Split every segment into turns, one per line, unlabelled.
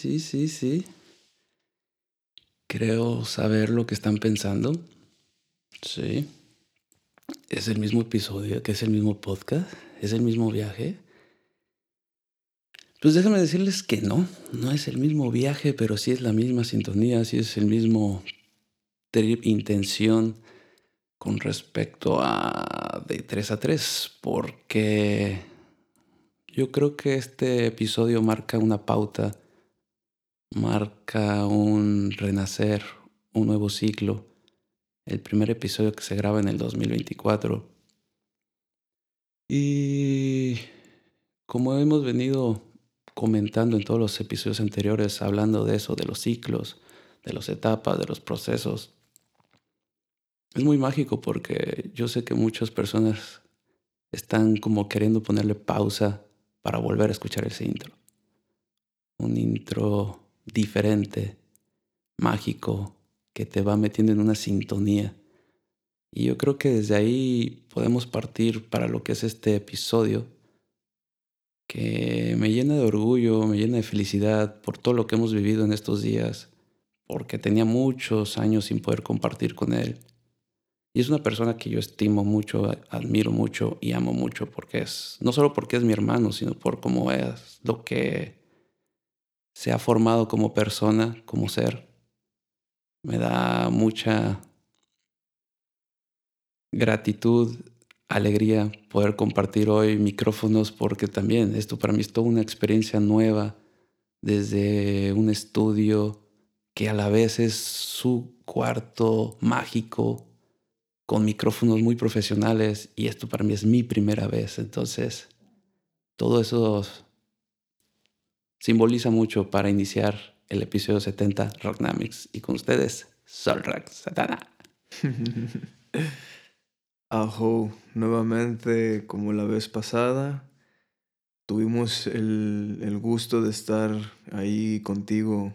sí, sí, sí. Creo saber lo que están pensando. Sí. Es el mismo episodio, que es el mismo podcast, es el mismo viaje. Pues déjame decirles que no, no es el mismo viaje, pero sí es la misma sintonía, sí es el mismo trip, intención con respecto a de 3 a 3, porque yo creo que este episodio marca una pauta, marca un renacer, un nuevo ciclo. El primer episodio que se graba en el 2024. Y como hemos venido comentando en todos los episodios anteriores, hablando de eso, de los ciclos, de las etapas, de los procesos, es muy mágico porque yo sé que muchas personas están como queriendo ponerle pausa para volver a escuchar ese intro. Un intro diferente, mágico, que te va metiendo en una sintonía. Y yo creo que desde ahí podemos partir para lo que es este episodio, que me llena de orgullo, me llena de felicidad por todo lo que hemos vivido en estos días, porque tenía muchos años sin poder compartir con él y es una persona que yo estimo mucho, admiro mucho y amo mucho porque es, no solo porque es mi hermano, sino por cómo es, lo que se ha formado como persona, como ser. Me da mucha gratitud, alegría poder compartir hoy micrófonos porque también esto para mí es toda una experiencia nueva desde un estudio que a la vez es su cuarto mágico con micrófonos muy profesionales y esto para mí es mi primera vez. Entonces, todo eso simboliza mucho para iniciar el episodio 70 Rocknamics y con ustedes, Solrak Satana.
Ajo, nuevamente como la vez pasada, tuvimos el, el gusto de estar ahí contigo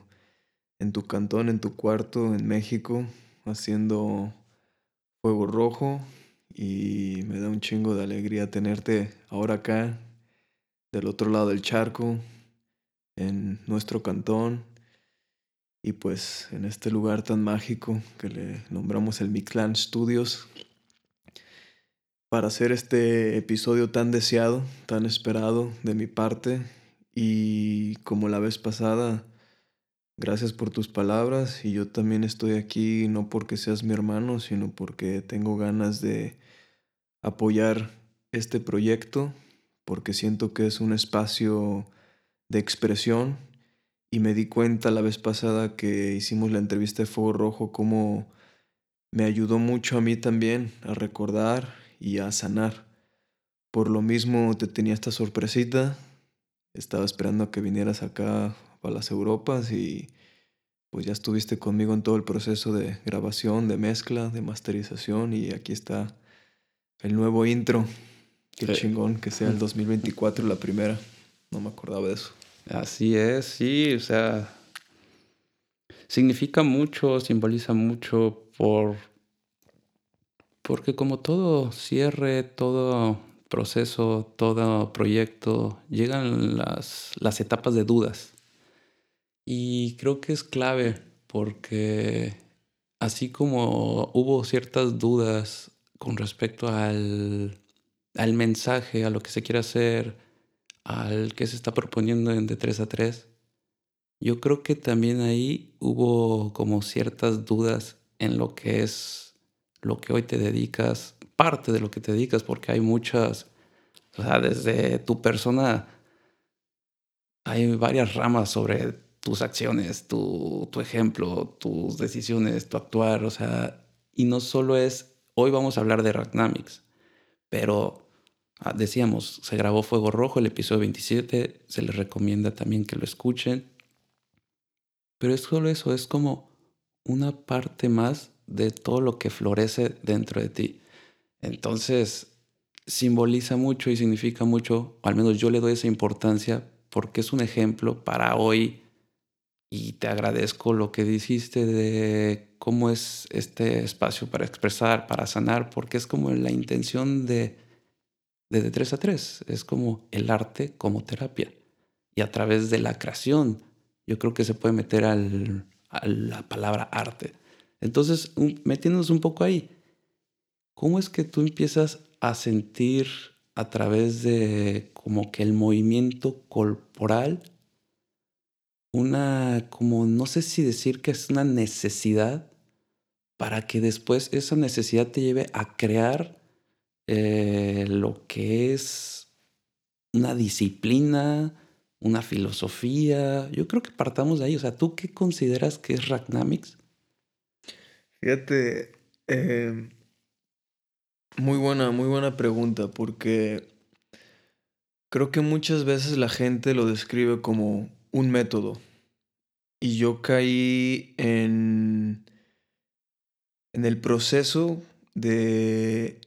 en tu cantón, en tu cuarto en México, haciendo Fuego Rojo y me da un chingo de alegría tenerte ahora acá, del otro lado del charco, en nuestro cantón y pues en este lugar tan mágico que le nombramos el Mictlán Studios para hacer este episodio tan deseado, tan esperado de mi parte. Y como la vez pasada Gracias por tus palabras. Y yo también estoy aquí no porque seas mi hermano, sino porque tengo ganas de apoyar este proyecto, porque siento que es un espacio de expresión y me di cuenta la vez pasada que hicimos la entrevista de Fuego Rojo cómo me ayudó mucho a mí también a recordar y a sanar. Por lo mismo te tenía esta sorpresita, estaba esperando a que vinieras acá a las Europas y pues ya estuviste conmigo en todo el proceso de grabación, de mezcla, de masterización y aquí está el nuevo intro. Qué chingón que sea el 2024 la primera. No me acordaba de eso.
Así es, sí, o sea, significa mucho, simboliza mucho por porque como todo cierre, todo proceso, todo proyecto, llegan las, las etapas de dudas. Y creo que es clave porque así como hubo ciertas dudas con respecto al, al mensaje, a lo que se quiere hacer, al que se está proponiendo en de 3 a 3, yo creo que también ahí hubo como ciertas dudas en lo que es lo que hoy te dedicas, parte de lo que te dedicas, porque hay muchas, o sea, desde tu persona hay varias ramas sobre tus acciones, tu, tu ejemplo, tus decisiones, tu actuar, o sea, y no solo es, hoy vamos a hablar de Ragnamics, pero decíamos, se grabó Fuego Rojo, el episodio 27, se les recomienda también que lo escuchen, pero es solo eso, es como una parte más de todo lo que florece dentro de ti. Entonces, simboliza mucho y significa mucho, al menos yo le doy esa importancia porque es un ejemplo para hoy y te agradezco lo que dijiste de cómo es este espacio para expresar, para sanar, porque es como la intención de de, 3 a 3, es como el arte como terapia. Y a través de la creación yo creo que se puede meter al, a la palabra arte. Entonces, metiéndonos un poco ahí, ¿cómo es que tú empiezas a sentir a través de como que el movimiento corporal una, como no sé si decir que es una necesidad para que después esa necesidad te lleve a crear eh, lo que es una disciplina, una filosofía. Yo creo que partamos de ahí. O sea, ¿tú qué consideras que es Ragnamics?
Fíjate, em, muy buena, muy buena pregunta, porque creo que muchas veces la gente lo describe como un método. Y yo caí en, en el proceso de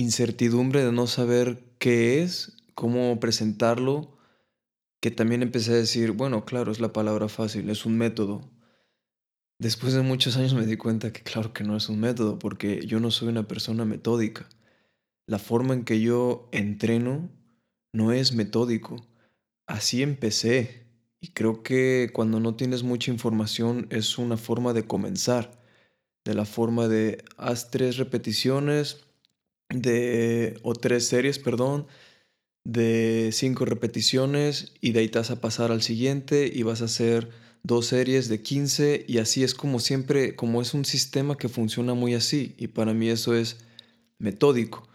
incertidumbre de no saber qué es, cómo presentarlo, que también empecé a decir, bueno, claro, es la palabra fácil, es un método. Después de muchos años me di cuenta que claro que no es un método, porque yo no soy una persona metódica. La forma en que yo entreno no es metódico. Así empecé. Y creo que cuando no tienes mucha información es una forma de comenzar. De la forma de haz tres repeticiones de, o tres series, perdón, de cinco repeticiones y de ahí te vas a pasar al siguiente y vas a hacer dos series de 15 y así es como siempre, como es un sistema que funciona muy así y para mí eso es metódico.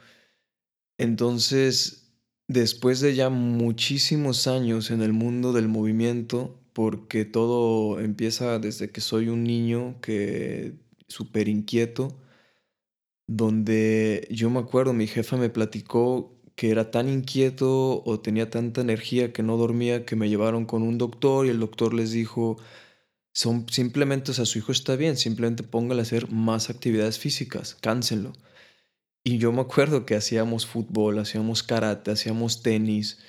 Entonces, después de ya muchísimos años en el mundo del movimiento, porque todo empieza desde que soy un niño que súper inquieto, donde yo me acuerdo, mi jefa me platicó que era tan inquieto o tenía tanta energía que no dormía que me llevaron con un doctor y el doctor les dijo, son simplemente, o sea, su hijo está bien, simplemente póngale a hacer más actividades físicas, cáncenlo. Y yo me acuerdo que hacíamos fútbol, hacíamos karate, hacíamos tenis,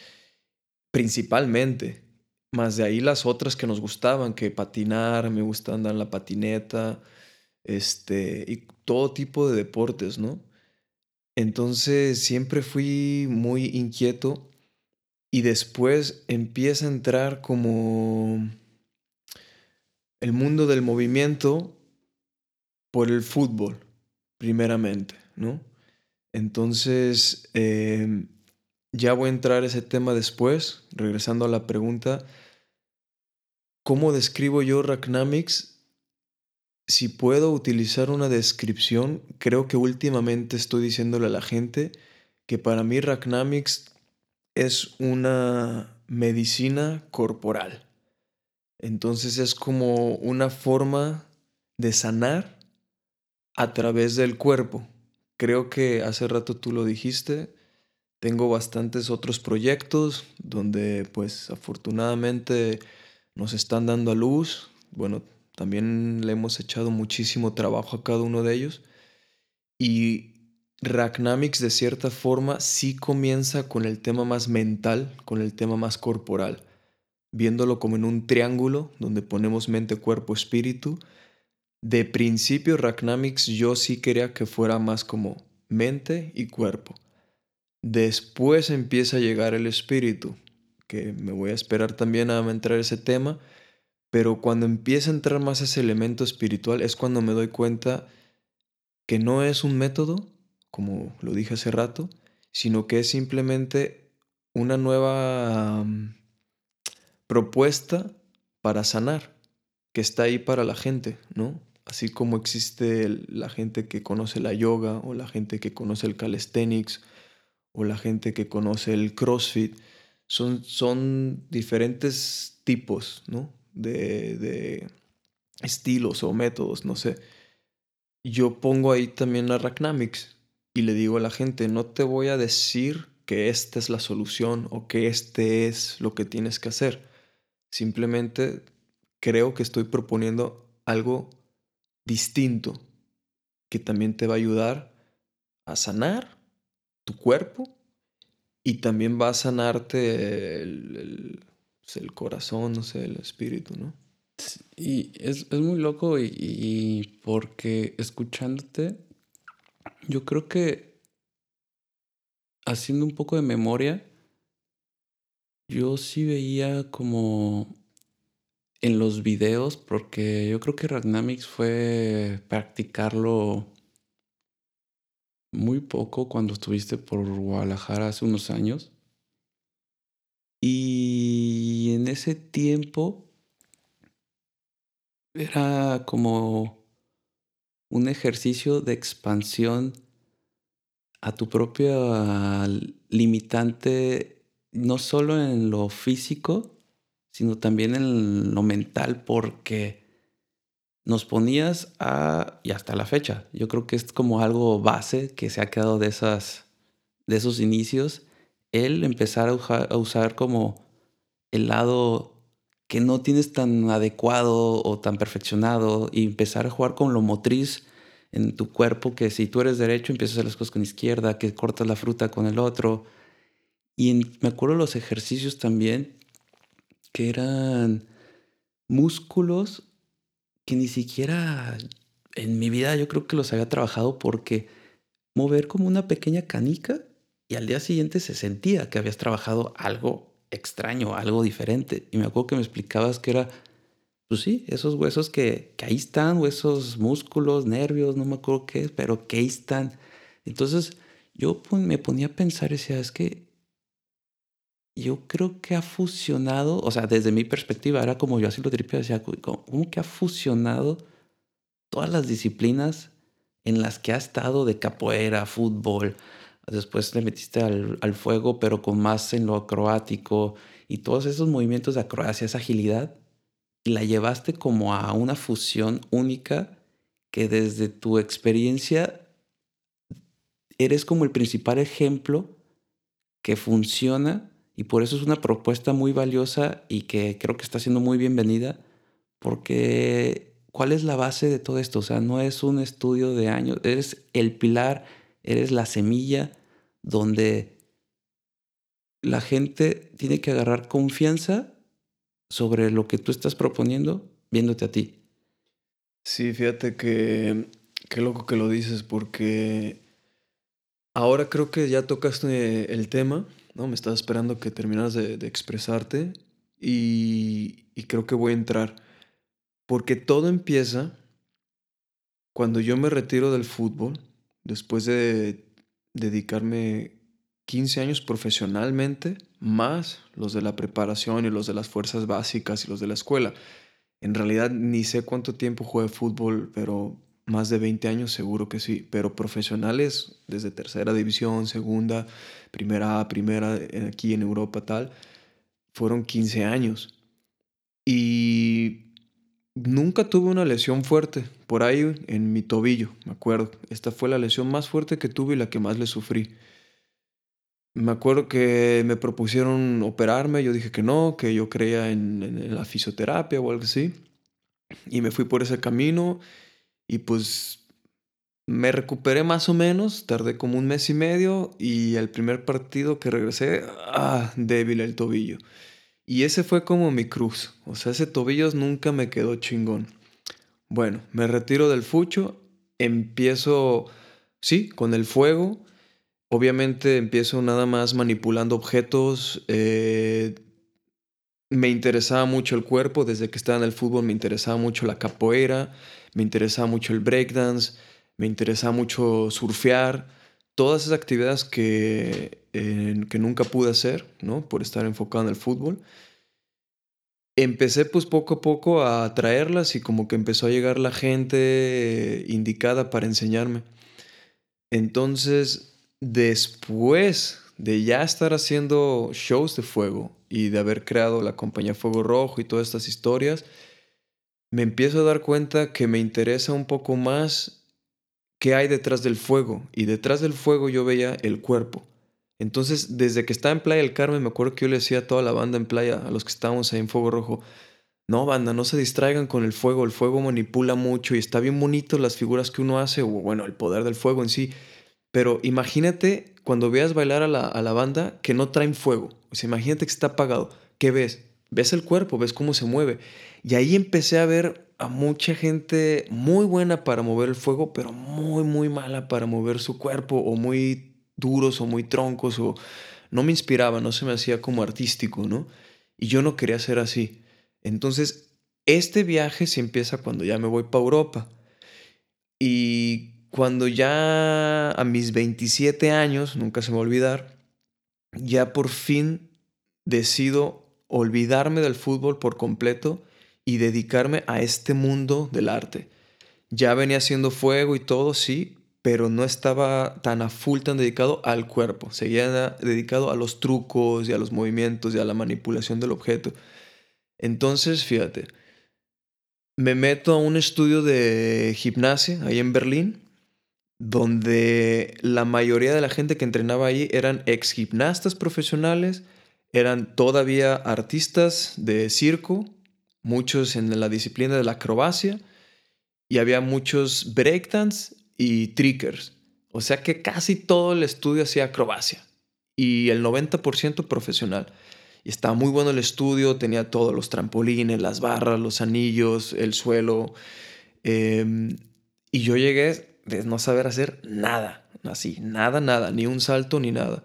principalmente. Más de ahí las otras que nos gustaban, que patinar, me gusta andar en la patineta, este, y todo tipo de deportes, ¿no? Entonces siempre fui muy inquieto y después empieza a entrar como el mundo del movimiento por el fútbol, primeramente, ¿no? Entonces, em, ya voy a entrar ese tema después, regresando a la pregunta, ¿cómo describo yo Ragnamics? Si puedo utilizar una descripción, creo que últimamente estoy diciéndole a la gente que para mí Ragnamics es una medicina corporal. Entonces es como una forma de sanar a través del cuerpo. Creo que hace rato tú lo dijiste, tengo bastantes otros proyectos donde pues afortunadamente nos están dando a luz. Bueno, también le hemos echado muchísimo trabajo a cada uno de ellos. Y Ragnamics de cierta forma sí comienza con el tema más mental, con el tema más corporal, viéndolo como en un triángulo donde ponemos mente, cuerpo, espíritu. De principio Ragnamics yo sí quería que fuera más como mente y cuerpo. Después empieza a llegar el espíritu, que me voy a esperar también a entrar ese tema, pero cuando empieza a entrar más ese elemento espiritual es cuando me doy cuenta que no es un método, como lo dije hace rato, sino que es simplemente una nueva propuesta para sanar, que está ahí para la gente, ¿no? Así como existe la gente que conoce la yoga o la gente que conoce el calisthenics o la gente que conoce el CrossFit, son, son diferentes tipos, ¿no? De, estilos o métodos, no sé. Yo pongo ahí también a y le digo a la gente, no te voy a decir que esta es la solución o que este es lo que tienes que hacer. Simplemente creo que estoy proponiendo algo distinto que también te va a ayudar a sanar tu cuerpo y también va a sanarte el pues, el corazón, no sé, el espíritu, ¿no?
Y es, muy loco y, porque escuchándote, yo creo que haciendo un poco de memoria, yo sí veía como en los videos, porque yo creo que Ragnamix fue practicarlo muy poco cuando estuviste por Guadalajara hace unos años. Y en ese tiempo era como un ejercicio de expansión a tu propia limitante, no solo en lo físico, sino también en lo mental, porque nos ponías a, y hasta la fecha, yo creo que es como algo base que se ha quedado de, esas, de esos inicios, el empezar a usar como el lado que no tienes tan adecuado o tan perfeccionado y empezar a jugar con lo motriz en tu cuerpo, que si tú eres derecho empiezas a hacer las cosas con izquierda, que cortas la fruta con el otro. Y me acuerdo los ejercicios también, que eran músculos que ni siquiera en mi vida yo creo que los había trabajado porque mover como una pequeña canica y al día siguiente se sentía que habías trabajado algo extraño, algo diferente. Y me acuerdo que me explicabas que era, pues sí, esos huesos que, que ahí están, huesos, músculos, nervios, no me acuerdo qué es, pero que ahí están. Entonces yo me ponía a pensar decía, es que yo creo que ha fusionado, o sea, desde mi perspectiva, era como yo así lo tripeo, decía, ¿cómo que ha fusionado todas las disciplinas en las que ha estado de capoeira, fútbol, después le metiste al, fuego, pero con más en lo acrobático y todos esos movimientos de acrobacia, esa agilidad, y la llevaste como a una fusión única que desde tu experiencia eres como el principal ejemplo que funciona y por eso es una propuesta muy valiosa y que creo que está siendo muy bienvenida porque ¿cuál es la base de todo esto? O sea, no es un estudio de años, eres el pilar eres la semilla donde la gente tiene que agarrar confianza sobre lo que tú estás proponiendo viéndote a ti.
Sí, fíjate que qué loco que lo dices porque ahora creo que ya tocaste el tema, ¿no? Me estaba esperando que terminaras de, expresarte y, y creo que voy a entrar porque todo empieza cuando yo me retiro del fútbol después de dedicarme 15 años profesionalmente, más los de la preparación y los de las fuerzas básicas y los de la escuela. En realidad ni sé cuánto tiempo jugué fútbol, pero más de 20 años seguro que sí. Pero profesionales desde tercera división, segunda, primera primera, eh, aquí en Europa tal, fueron 15 años. Y Nunca tuve una lesión fuerte, por ahí en mi tobillo, me acuerdo. Esta fue la lesión más fuerte que tuve y la que más le sufrí. Me acuerdo que me propusieron operarme, yo dije que no, que yo creía en, la fisioterapia o algo así. Y me fui por ese camino y pues me recuperé más o menos, tardé como un mes y medio y el primer partido que regresé, ah, débil el tobillo. Y ese fue como mi cruz. O sea, ese tobillo nunca me quedó chingón. Bueno, me retiro del fucho, empiezo, sí, con el fuego. Obviamente empiezo nada más manipulando objetos. Eh, me interesaba mucho el cuerpo. Desde que estaba en el fútbol me interesaba mucho la capoeira, me interesaba mucho el breakdance, me interesaba mucho surfear. Todas esas actividades que que nunca pude hacer, ¿no? Por estar enfocado en el fútbol. Empecé pues poco a poco a traerlas y como que empezó a llegar la gente indicada para enseñarme. Entonces, después de ya estar haciendo shows de fuego y de haber creado la compañía Fuego Rojo y todas estas historias, me empiezo a dar cuenta que me interesa un poco más qué hay detrás del fuego. Y detrás del fuego yo veía el cuerpo. Entonces, desde que estaba en Playa del Carmen, me acuerdo que yo le decía a toda la banda en playa, a los que estábamos ahí en Fuego Rojo, no, banda, no se distraigan con el fuego, el fuego manipula mucho y está bien bonito las figuras que uno hace, o bueno, el poder del fuego en sí, pero imagínate cuando veas bailar a la, a la banda que no traen fuego, o sea, imagínate que está apagado, ¿qué ves? Ves el cuerpo, ves cómo se mueve. Y ahí empecé a ver a mucha gente muy buena para mover el fuego, pero muy, muy mala para mover su cuerpo o muy duros o muy troncos o no me inspiraba, no se me hacía como artístico, ¿no? Y yo no quería ser así. Entonces Este viaje se empieza cuando ya me voy para Europa. Y cuando ya a mis 27 años, nunca se me va a olvidar, ya por fin decido olvidarme del fútbol por completo y dedicarme a este mundo del arte. Ya venía haciendo fuego y todo, sí, pero no estaba tan a full, tan dedicado al cuerpo. Seguía dedicado a los trucos y a los movimientos y a la manipulación del objeto. Entonces, fíjate, me meto a un estudio de gimnasia ahí en Berlín, donde la mayoría de la gente que entrenaba ahí eran ex gimnastas profesionales, eran todavía artistas de circo, muchos en la disciplina de la acrobacia, y había muchos breakdance y trickers. O sea que casi todo el estudio hacía acrobacia y el 90% profesional. Y estaba muy bueno el estudio, tenía todos los trampolines, las barras, los anillos, el suelo. Em, y yo llegué de no saber hacer nada, así, nada, nada, ni un salto ni nada.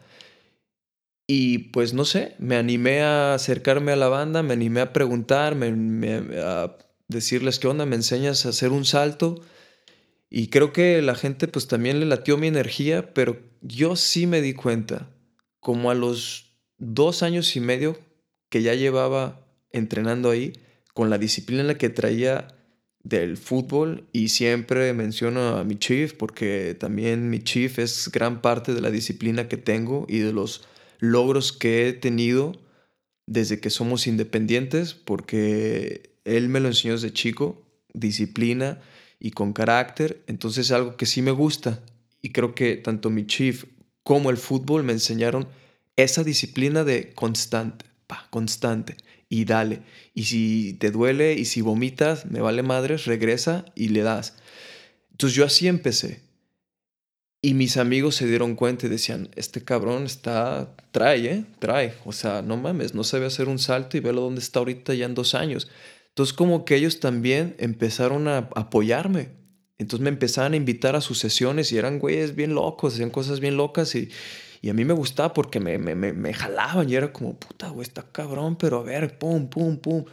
Y pues no sé, me animé a acercarme a la banda, me animé a preguntar, a decirles qué onda, me enseñas a hacer un salto. Y creo que la gente pues también le latió mi energía, pero yo sí me di cuenta, como a los dos años y medio que ya llevaba entrenando ahí, con la disciplina que traía del fútbol y siempre menciono a mi chief porque también mi chief es gran parte de la disciplina que tengo y de los logros que he tenido desde que somos independientes porque él me lo enseñó desde chico, disciplina, y con carácter, entonces es algo que sí me gusta y creo que tanto mi chief como el fútbol me enseñaron esa disciplina de constante, pa, constante y dale. Y si te duele y si vomitas, me vale madres, regresa y le das. Entonces yo así empecé. Y mis amigos se dieron cuenta y decían, este cabrón está, trae, ¿eh? Trae. O sea, no mames, no sabe hacer un salto y velo dónde está ahorita ya en dos años. Entonces como que ellos también empezaron a apoyarme. Entonces me empezaban a invitar a sus sesiones y eran güeyes bien locos, hacían cosas bien locas y, y a mí me gustaba porque me, me, me, jalaban y era como, puta, güey, está cabrón, pero a ver, pum, pum, pum.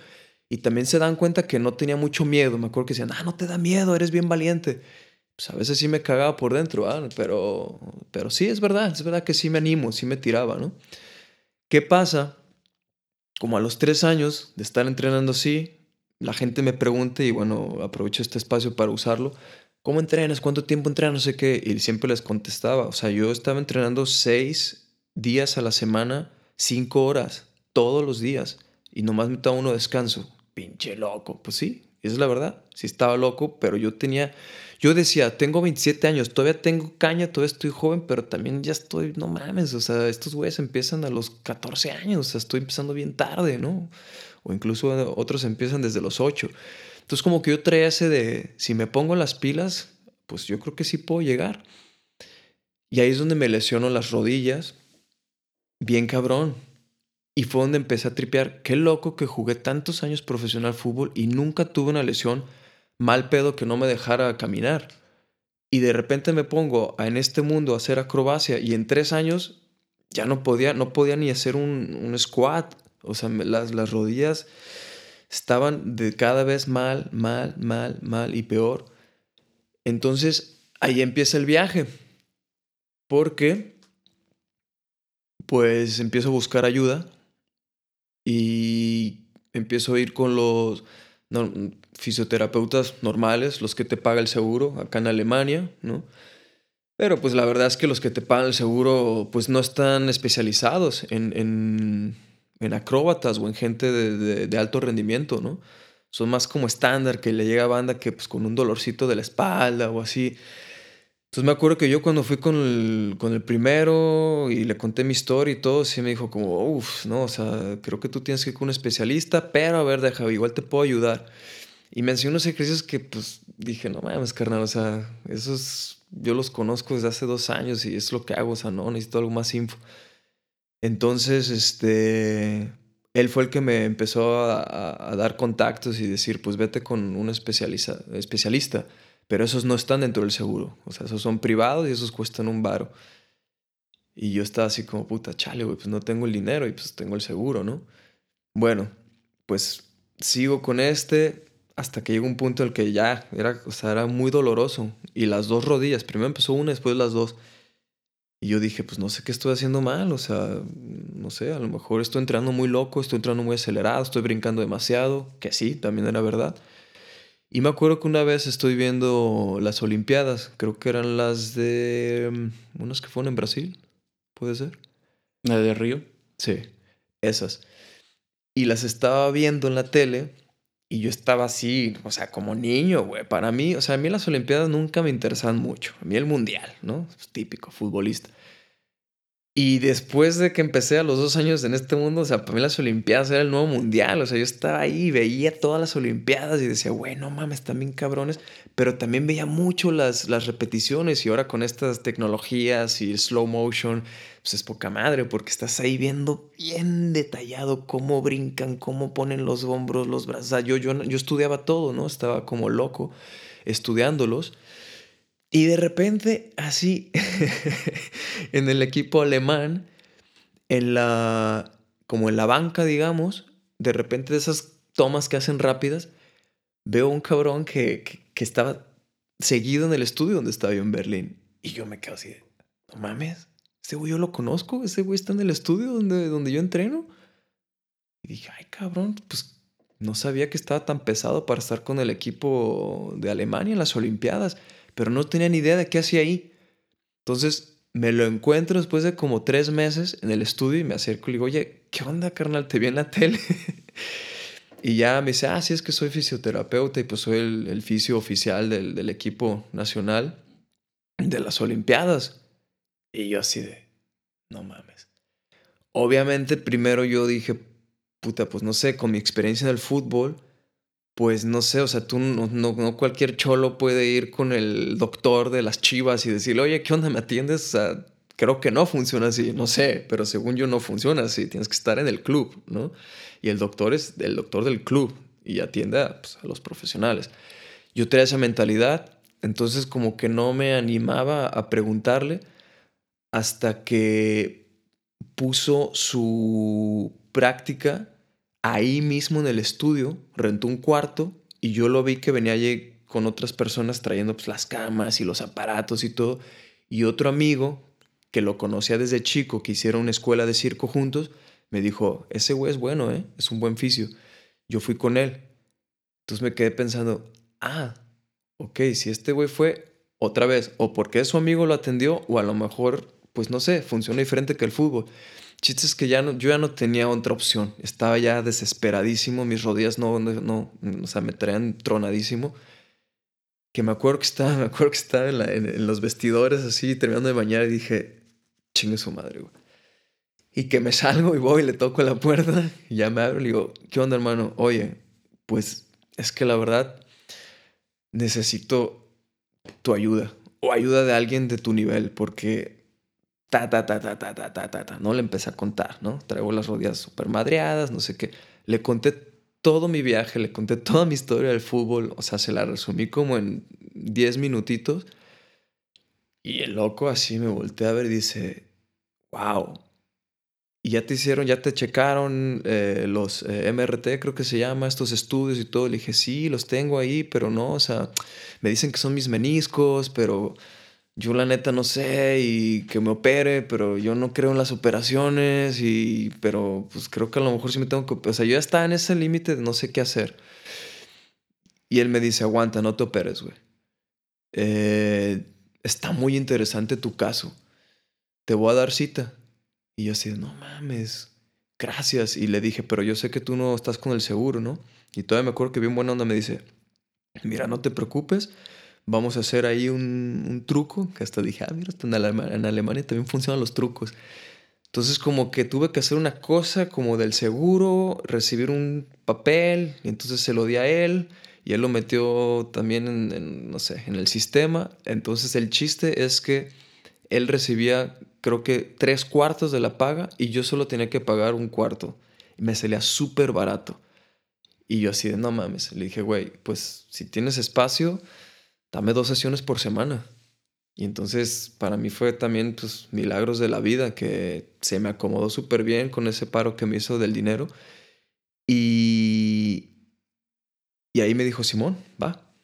Y también se dan cuenta que no tenía mucho miedo. Me acuerdo que decían, ah, no te da miedo, eres bien valiente. Pues a veces sí me cagaba por dentro, ¿ah? pero, pero sí, es verdad, es verdad que sí me animo, sí me tiraba, ¿no? ¿Qué pasa? Como a los tres años de estar entrenando así, la gente me pregunta y bueno, aprovecho este espacio para usarlo. ¿Cómo entrenas? ¿Cuánto tiempo entrenas? No sé qué. Y siempre les contestaba. O sea, yo estaba entrenando seis días a la semana, cinco horas, todos los días. Y nomás me daba uno descanso. Pinche loco. Pues sí, es la verdad. Sí estaba loco, pero yo tenía... Yo decía, tengo 27 años, todavía tengo caña, todavía estoy joven, pero también ya estoy, no mames, o sea, estos güeyes empiezan a los 14 años, o sea, estoy empezando bien tarde, ¿no? o incluso otros empiezan desde los 8. Entonces como que yo traía ese de, si me pongo las pilas, pues yo creo que sí puedo llegar. Y ahí es donde me lesiono las rodillas, bien cabrón. Y fue donde empecé a tripear, qué loco que jugué tantos años profesional fútbol y nunca tuve una lesión mal pedo que no me dejara caminar. Y de repente me pongo en este mundo a hacer acrobacia y en tres años ya no podía, no podía ni hacer un, un squat. O sea, las, las rodillas estaban de cada vez mal, mal, mal, mal y peor. Entonces, ahí empieza el viaje. Porque, pues, empiezo a buscar ayuda y empiezo a ir con los fisioterapeutas normales, los que te paga el seguro, acá en Alemania, ¿no? Pero pues la verdad es que los que te pagan el seguro pues no están especializados en, en en acróbatas o en gente de, alto rendimiento, ¿no? Son más como estándar que le llega a banda que pues con un dolorcito de la espalda o así. Entonces me acuerdo que yo cuando fui con el, con el primero y le conté mi historia y todo, sí me dijo como, uff, no, o sea, creo que tú tienes que ir con un especialista, pero a ver, deja, igual te puedo ayudar. Y me enseñó unos ejercicios que pues dije, no mames, carnal, o sea, esos yo los conozco desde hace dos años y es lo que hago, o sea, no, necesito algo más info. Entonces, este, él fue el que me empezó a, dar contactos y decir, pues vete con un especialista, pero esos no están dentro del seguro, o sea, esos son privados y esos cuestan un varo. Y yo estaba así como, puta, chale, güey, pues no tengo el dinero y pues tengo el seguro, ¿no? Bueno, pues sigo con este hasta que llegó un punto en el que ya era, o sea, era muy doloroso. Y las dos rodillas, primero empezó una, después las dos. Y yo dije, pues no sé qué estoy haciendo mal, o sea, no sé, a lo mejor estoy entrando muy loco, estoy entrando muy acelerado, estoy brincando demasiado, que sí, también era verdad. Y me acuerdo que una vez estoy viendo las Olimpiadas, creo que eran las de... Mm, unas que fueron en Brasil, ¿puede ser?
¿La de Río?
Sí, esas. Y las estaba viendo en la tele y yo estaba así, o sea, como niño, güey. Para mí, o sea, a mí las Olimpiadas nunca me interesan mucho. A mí el Mundial, ¿no? típico, futbolista. Y después de que empecé a los dos años en este mundo, o sea, para mí las Olimpiadas era el nuevo mundial. O sea, yo estaba ahí, veía todas las Olimpiadas y decía, güey, no mames, bien cabrones. Pero también veía mucho las, las repeticiones y ahora con estas tecnologías y slow motion, pues es poca madre porque estás ahí viendo bien detallado cómo brincan, cómo ponen los hombros, los brazos. O sea, yo, yo, yo estudiaba todo, ¿no? Estaba como loco estudiándolos. Y de repente, así, en el equipo alemán, en la, como en la banca, digamos, de repente de esas tomas que hacen rápidas, veo un cabrón que, que, estaba seguido en el estudio donde estaba yo en Berlín. Y yo me quedo así, no mames, ese güey yo lo conozco, ese güey está en el estudio donde, donde yo entreno. Y dije, ay cabrón, pues no sabía que estaba tan pesado para estar con el equipo de Alemania en las Olimpiadas pero no tenía ni idea de qué hacía ahí. Entonces me lo encuentro después de como tres meses en el estudio y me acerco y le digo, oye, ¿qué onda, carnal? Te vi en la tele. y ya me dice, ah, sí, es que soy fisioterapeuta y pues soy el, el fisio oficial del, equipo nacional de las Olimpiadas. Y yo así de, no mames. Obviamente primero yo dije, puta, pues no sé, con mi experiencia en el fútbol, pues no sé, o sea, tú no, no, cualquier cholo puede ir con el doctor de las chivas y decirle, oye, ¿qué onda? ¿Me atiendes? O sea, creo que no funciona así, no sé, pero según yo no funciona así, tienes que estar en el club, ¿no? Y el doctor es el doctor del club y atiende a, pues, a los profesionales. Yo tenía esa mentalidad, entonces como que no me animaba a preguntarle hasta que puso su práctica ahí mismo en el estudio, rentó un cuarto y yo lo vi que venía allí con otras personas trayendo pues, las camas y los aparatos y todo. Y otro amigo que lo conocía desde chico, que hicieron una escuela de circo juntos, me dijo, ese güey es bueno, ¿eh? es un buen fisio. Yo fui con él. Entonces me quedé pensando, ah, ok, si este güey fue otra vez, o porque su amigo lo atendió, o a lo mejor, pues no sé, funciona diferente que el fútbol. Chiste es que ya no, yo ya no tenía otra opción. Estaba ya desesperadísimo. Mis rodillas no, no, o sea, me traían tronadísimo. Que me acuerdo que estaba, me acuerdo que estaba en, los vestidores así, terminando de bañar y dije, chingue su madre, güey. Y que me salgo y voy y le toco la puerta y ya me abro y le digo, ¿qué onda, hermano? Oye, pues es que la verdad necesito tu ayuda o ayuda de alguien de tu nivel porque ta, ta, ta, ta, ta, ta, ta, ta, ta. No le empecé a contar, ¿no? Traigo las rodillas súper madreadas, no sé qué. Le conté todo mi viaje, le conté toda mi historia del fútbol, o sea, se la resumí como en 10 minutitos. Y el loco así me voltea a ver y dice, wow. Y ya te hicieron, ya te checaron eh, los eh, MRT, creo que se llama, estos estudios y todo. Le dije, sí, los tengo ahí, pero no, o sea, me dicen que son mis meniscos, pero yo la neta no sé y que me opere, pero yo no creo en las operaciones y pero pues creo que a lo mejor sí me tengo que, o sea, yo ya estaba en ese límite de no sé qué hacer. Y él me dice, aguanta, no te operes, güey. Eh, está muy interesante tu caso. Te voy a dar cita. Y yo así, no mames, gracias. Y le dije, pero yo sé que tú no estás con el seguro, ¿no? Y todavía me acuerdo que bien buena onda me dice, mira, no te preocupes vamos a hacer ahí un, truco, que hasta dije, ah, mira, en, Alemania también funcionan los trucos. Entonces como que tuve que hacer una cosa como del seguro, recibir un papel, y entonces se lo di a él, y él lo metió también en, no sé, en el sistema. Entonces el chiste es que él recibía creo que tres cuartos de la paga y yo solo tenía que pagar un cuarto. Y me salía súper barato. Y yo así de, no mames, le dije, güey, pues si tienes espacio, dame dos sesiones por semana. Y entonces para mí fue también pues milagros de la vida que se me acomodó súper bien con ese paro que me hizo del dinero. Y, Y ahí me dijo, Simón, va.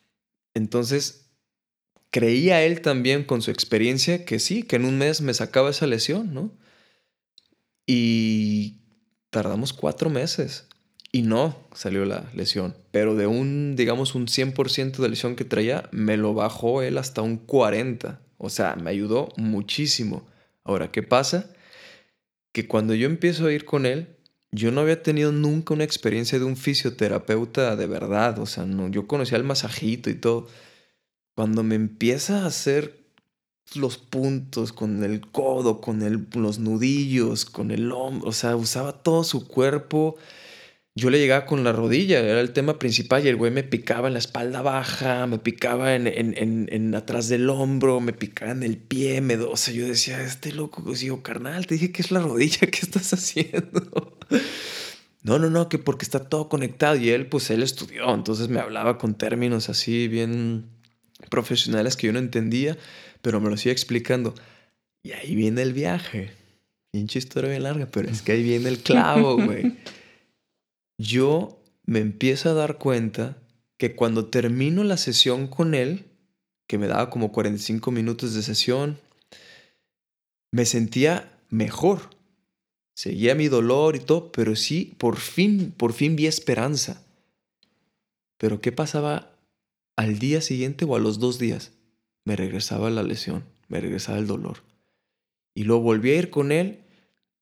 Entonces, creía él también con su experiencia que sí, que en un mes me sacaba esa lesión, ¿no? Y tardamos cuatro meses y no salió la lesión, pero de un, digamos, un 100% de lesión que traía, me lo bajó él hasta un 40%. O sea, me ayudó muchísimo. Ahora, ¿qué pasa? Que cuando yo empiezo a ir con él, yo no había tenido nunca una experiencia de un fisioterapeuta de verdad. O sea, no, yo conocía el masajito y todo. Cuando me empieza a hacer los puntos con el codo, con el, los nudillos, con el hombro, o sea, usaba todo su cuerpo yo le llegaba con la rodilla, era el tema principal, y el güey me picaba en la espalda baja, me picaba en, en, en, atrás del hombro, me picaba en el pie, me, o sea, yo decía, este loco, pues digo, carnal, te dije que es la rodilla, ¿qué estás haciendo? No, no, no, que porque está todo conectado, y él, pues él estudió, entonces me hablaba con términos así bien profesionales que yo no entendía, pero me lo sigue explicando. Y ahí viene el viaje. Pinche historia bien larga, pero es que ahí viene el clavo, güey yo me empiezo a dar cuenta que cuando termino la sesión con él, que me daba como 45 minutos de sesión, me sentía mejor. Seguía mi dolor y todo, pero sí, por fin, por fin vi esperanza. Pero ¿qué pasaba al día siguiente o a los dos días? Me regresaba la lesión, me regresaba el dolor. Y luego volví a ir con él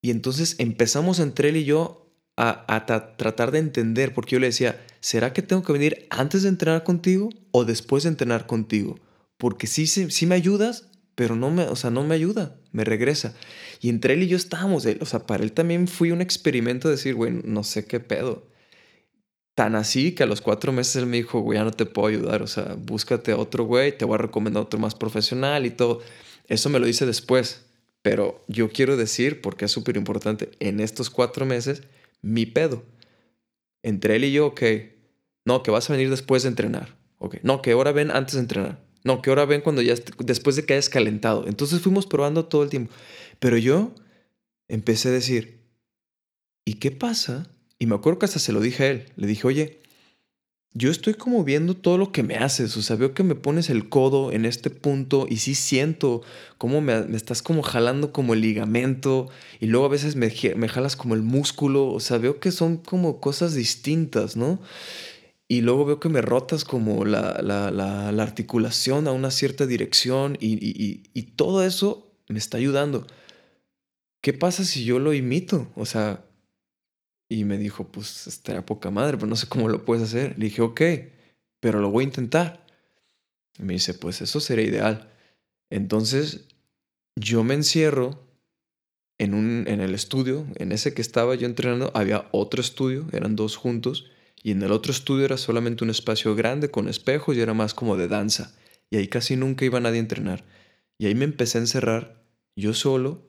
y entonces empezamos entre él y yo a, tratar de entender, porque yo le decía, ¿será que tengo que venir antes de entrenar contigo o después de entrenar contigo? Porque sí, sí, me ayudas, pero no me, o sea, no me ayuda, me regresa. Y entre él y yo estábamos, o sea, para él también fui un experimento de decir, güey, no sé qué pedo. Tan así que a los cuatro meses él me dijo, güey, ya no te puedo ayudar, o sea, búscate a otro güey, te voy a recomendar otro más profesional y todo. Eso me lo dice después, pero yo quiero decir, porque es súper importante, en estos cuatro meses mi pedo. Entre él y yo, ok. No, que vas a venir después de entrenar. Ok. No, que ahora ven antes de entrenar. No, que ahora ven cuando ya, después de que hayas calentado. Entonces fuimos probando todo el tiempo. Pero yo empecé a decir, ¿y qué pasa? Y me acuerdo que hasta se lo dije a él. Le dije, oye, yo estoy como viendo todo lo que me haces, o sea, veo que me pones el codo en este punto y sí siento cómo me, estás como jalando como el ligamento y luego a veces me, me, jalas como el músculo, o sea, veo que son como cosas distintas, ¿no? Y luego veo que me rotas como la, la, la, la articulación a una cierta dirección y, y todo eso me está ayudando. ¿Qué pasa si yo lo imito? O sea, y me dijo, pues estaría poca madre, pero no sé cómo lo puedes hacer. Le dije, ok, pero lo voy a intentar. Me dice, pues eso sería ideal. Entonces yo me encierro en, un, en el estudio, en ese que estaba yo entrenando, había otro estudio, eran dos juntos, y en el otro estudio era solamente un espacio grande con espejos y era más como de danza. Y ahí casi nunca iba nadie a entrenar. Y ahí me empecé a encerrar yo solo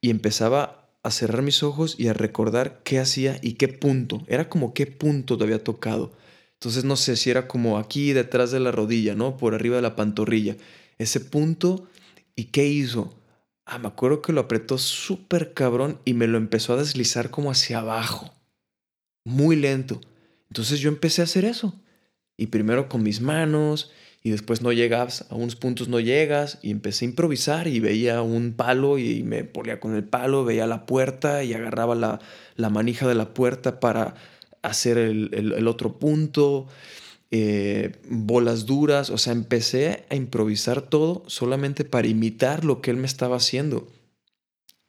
y empezaba a cerrar mis ojos y a recordar qué hacía y qué punto. Era como qué punto te había tocado. Entonces no sé si era como aquí detrás de la rodilla, ¿no? Por arriba de la pantorrilla. Ese punto y qué hizo. Ah, me acuerdo que lo apretó súper cabrón y me lo empezó a deslizar como hacia abajo. Muy lento. Entonces yo empecé a hacer eso. Y primero con mis manos y después no llegas, a unos puntos no llegas y empecé a improvisar y veía un palo y me ponía con el palo, veía la puerta y agarraba la, la manija de la puerta para hacer el, el, otro punto, eh, bolas duras, o sea, empecé a improvisar todo solamente para imitar lo que él me estaba haciendo.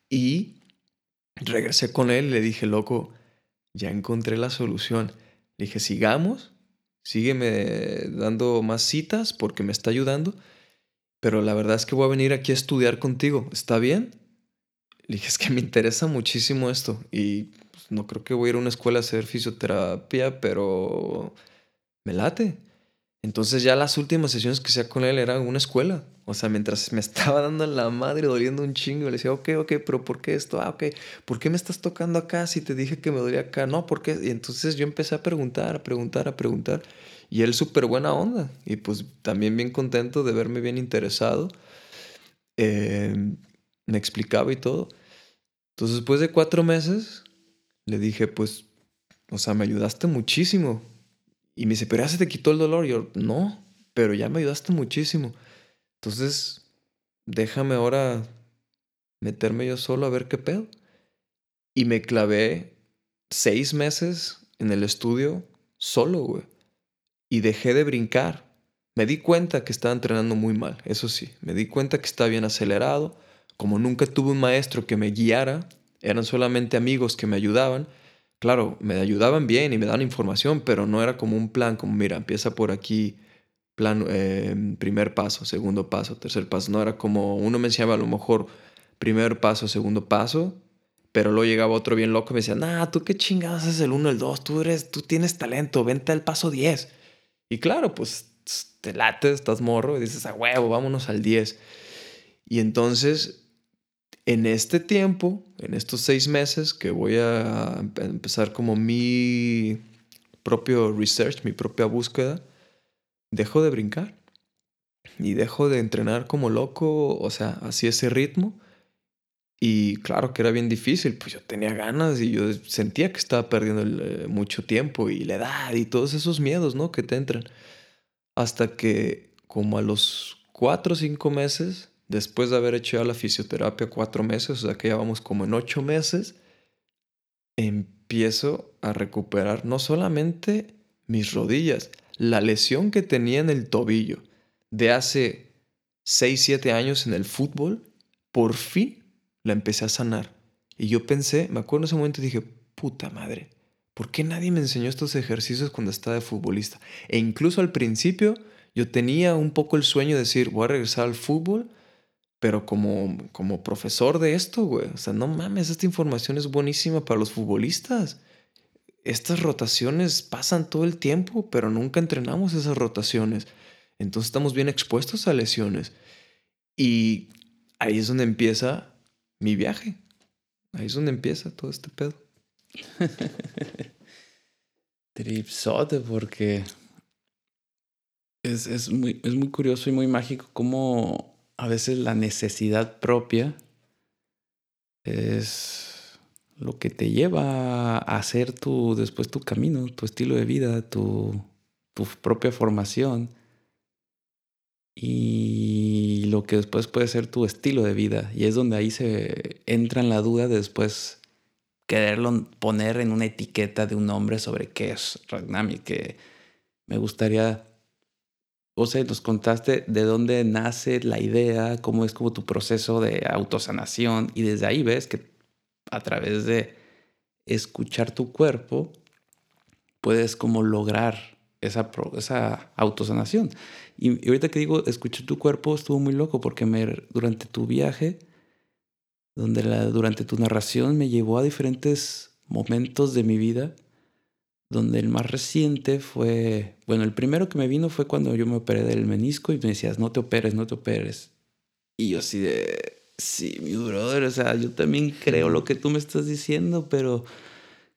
Y regresé con él le dije, loco, ya encontré la solución. Le dije, sigamos sígueme dando más citas porque me está ayudando, pero la verdad es que voy a venir aquí a estudiar contigo, ¿está bien? Le dije, es que me interesa muchísimo esto y pues, no creo que voy a ir a una escuela a hacer fisioterapia, pero me late. Entonces ya las últimas sesiones que hacía con él eran una escuela. O sea, mientras me estaba dando la madre doliendo un chingo, le decía, ok, ok, pero ¿por qué esto? Ah, ok, ¿por qué me estás tocando acá si te dije que me dolía acá? No, ¿por qué? Y entonces yo empecé a preguntar, a preguntar, a preguntar. Y él súper buena onda. Y pues también bien contento de verme bien interesado. Em, me explicaba y todo. Entonces después de cuatro meses, le dije, pues, o sea, me ayudaste muchísimo Y me dice, pero ya se te quitó el dolor. Y yo, no, pero ya me ayudaste muchísimo. Entonces, déjame ahora meterme yo solo a ver qué pedo. Y me clavé seis meses en el estudio solo, güey. Y dejé de brincar. Me di cuenta que estaba entrenando muy mal, eso sí. Me di cuenta que estaba bien acelerado. Como nunca tuve un maestro que me guiara, eran solamente amigos que me ayudaban. Claro, me ayudaban bien y me daban información, pero no era como un plan, como mira, empieza por aquí, plan, eh, primer paso, segundo paso, tercer paso. No era como uno me enseñaba a lo mejor primer paso, segundo paso, pero luego llegaba otro bien loco y me decía, nah, tú qué chingados haces el 1, el 2, tú, eres, tú tienes talento, vente al paso 10. Y claro, pues te late, estás morro y dices, a huevo, vámonos al 10. Y entonces, en este tiempo, en estos seis meses que voy a empezar como mi propio research, mi propia búsqueda, dejo de brincar y dejo de entrenar como loco, o sea, así ese ritmo. Y claro que era bien difícil, pues yo tenía ganas y yo sentía que estaba perdiendo eh, mucho tiempo y la edad y todos esos miedos, ¿no? Que te entran. Hasta que como a los cuatro o cinco meses, después de haber hecho ya la fisioterapia cuatro meses, o sea que ya vamos como en ocho meses, empiezo a recuperar no solamente mis rodillas, la lesión que tenía en el tobillo de hace 6, 7 años en el fútbol, por fin la empecé a sanar. Y yo pensé, me acuerdo en ese momento dije, puta madre, ¿por qué nadie me enseñó estos ejercicios cuando estaba de futbolista? E incluso al principio yo tenía un poco el sueño de decir, voy a regresar al fútbol, pero como, como profesor de esto, güey. O sea, no mames, esta información es buenísima para los futbolistas estas rotaciones pasan todo el tiempo, pero nunca entrenamos esas rotaciones. Entonces estamos bien expuestos a lesiones. Y ahí es donde empieza mi viaje. Ahí es donde empieza todo este pedo.
Tripsote, porque es, es, muy, es muy curioso y muy mágico cómo a veces la necesidad propia es lo que te lleva a hacer tu, después tu camino, tu estilo de vida, tu, tu propia formación y lo que después puede ser tu estilo de vida. Y es donde ahí se entra en la duda de después quererlo poner en una etiqueta de un nombre sobre qué es Ragnami, que me gustaría, o sea, nos contaste de dónde nace la idea, cómo es como tu proceso de autosanación y desde ahí ves que a través de escuchar tu cuerpo, puedes como lograr esa, esa autosanación. Y, ahorita que digo, escuchar tu cuerpo estuvo muy loco porque me, durante tu viaje, donde la, durante tu narración me llevó a diferentes momentos de mi vida, donde el más reciente fue, bueno, el primero que me vino fue cuando yo me operé del menisco y me decías, no te operes, no te operes. Y yo así de, Sí, mi brother, o sea, yo también creo lo que tú me estás diciendo, pero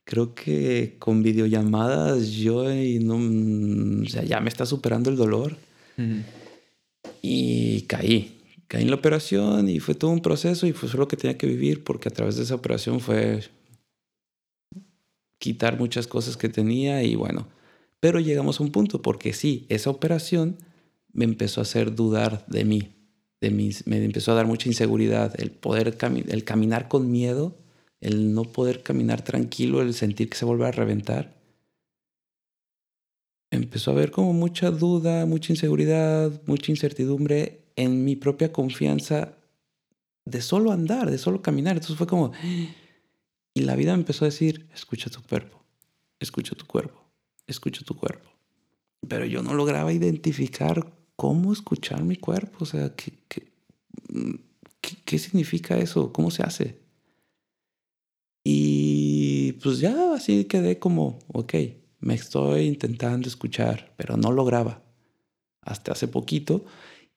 creo que con videollamadas yo y no, mm, o sea, ya me está superando el dolor. Y caí, caí en la operación y fue todo un proceso y fue lo que tenía que vivir porque a través de esa operación fue quitar muchas cosas que tenía y bueno, pero llegamos a un punto porque sí, esa operación me empezó a hacer dudar de mí, me empezó a dar mucha inseguridad, el poder el caminar con miedo, el no poder caminar tranquilo, el sentir que se vuelve a reventar. Empezó a haber como mucha duda, mucha inseguridad, mucha incertidumbre en mi propia confianza de solo andar, de solo caminar. Entonces fue como... Y la vida me empezó a decir, escucha tu cuerpo, escucha tu cuerpo, escucha tu cuerpo. Pero yo no lograba identificar cómo escuchar mi cuerpo, o sea, ¿qué, qué, significa eso? ¿Cómo se hace? Y pues ya así quedé como, ok, me estoy intentando escuchar, pero no lograba hasta hace poquito.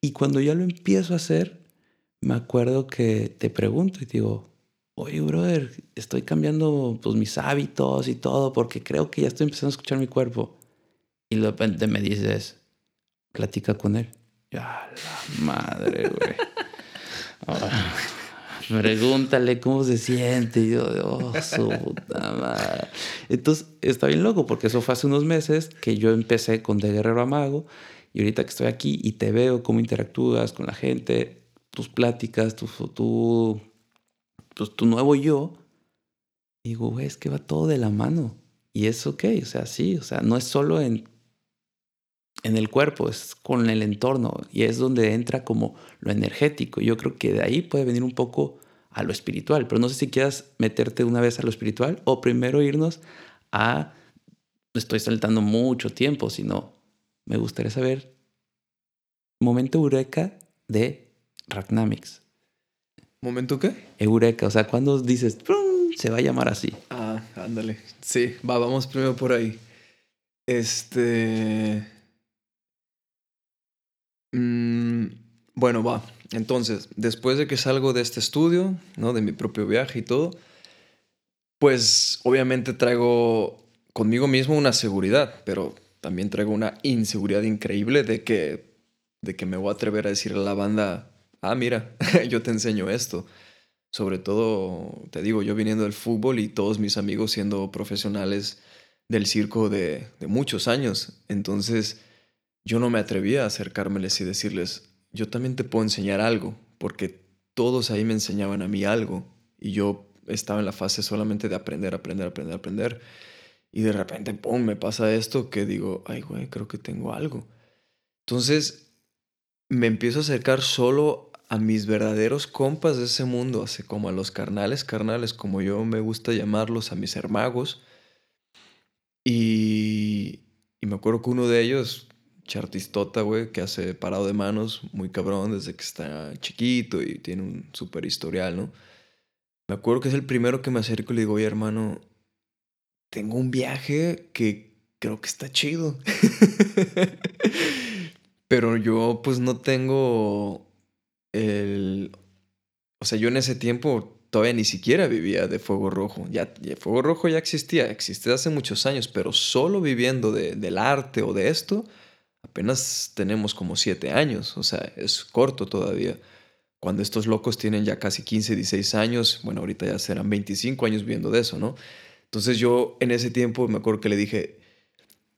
Y cuando ya lo empiezo a hacer, me acuerdo que te pregunto y digo, oye, brother, estoy cambiando pues, mis hábitos y todo porque creo que ya estoy empezando a escuchar mi cuerpo. Y de repente me dices, platica con él. Ya, la madre, güey. Ah, pregúntale cómo se siente. Y yo, oh, su puta madre. Entonces, está bien loco, porque eso fue hace unos meses que yo empecé con De Guerrero a Mago. Y ahorita que estoy aquí y te veo cómo interactúas con la gente, tus pláticas, tu, tu, pues, tu nuevo yo, digo, güey, es que va todo de la mano. Y es ok, o sea, sí, o sea, no es solo en, en el cuerpo, es con el entorno. Y es donde entra como lo energético. Yo creo que de ahí puede venir un poco a lo espiritual. Pero no sé si quieras meterte una vez a lo espiritual o primero irnos a... Estoy saltando mucho tiempo, sino me gustaría saber momento eureka de Ragnamix.
¿Momento qué?
Eureka, o sea, cuando dices, se va a llamar así.
Ah, ándale. Sí, va, vamos primero por ahí. Este. Mm, bueno, va. Entonces, después de que salgo de este estudio, ¿no? De mi propio viaje y todo, pues obviamente traigo conmigo mismo una seguridad, pero también traigo una inseguridad increíble de que, de que me voy a atrever a decirle a la banda, ah, mira, yo te enseño esto. Sobre todo, te digo, yo viniendo del fútbol y todos mis amigos siendo profesionales del circo de, muchos años. Entonces, yo no me atrevía a acercármeles y decirles, yo también te puedo enseñar algo, porque todos ahí me enseñaban a mí algo y yo estaba en la fase solamente de aprender, aprender, aprender, aprender. Y de repente, ¡pum!, me pasa esto que digo, ay, güey, creo que tengo algo. Entonces, me empiezo a acercar solo a mis verdaderos compas de ese mundo, así como a los carnales, carnales, como yo me gusta llamarlos, a mis hermagos. Y, me acuerdo que uno de ellos, chartistota, güey, que hace parado de manos, muy cabrón, desde que está chiquito y tiene un super historial, ¿no? Me acuerdo que es el primero que me acerco y le digo, oye, hermano, tengo un viaje que creo que está chido. Pero yo, pues, no tengo el... O sea, yo en ese tiempo todavía ni siquiera vivía de Fuego Rojo. Ya, Fuego Rojo ya existía, existía hace muchos años, pero solo viviendo de, del arte o de esto, apenas tenemos como siete años, o sea, es corto todavía. Cuando estos locos tienen ya casi 15, 16 años, bueno, ahorita ya serán 25 años viendo de eso, ¿no? Entonces yo en ese tiempo me acuerdo que le dije,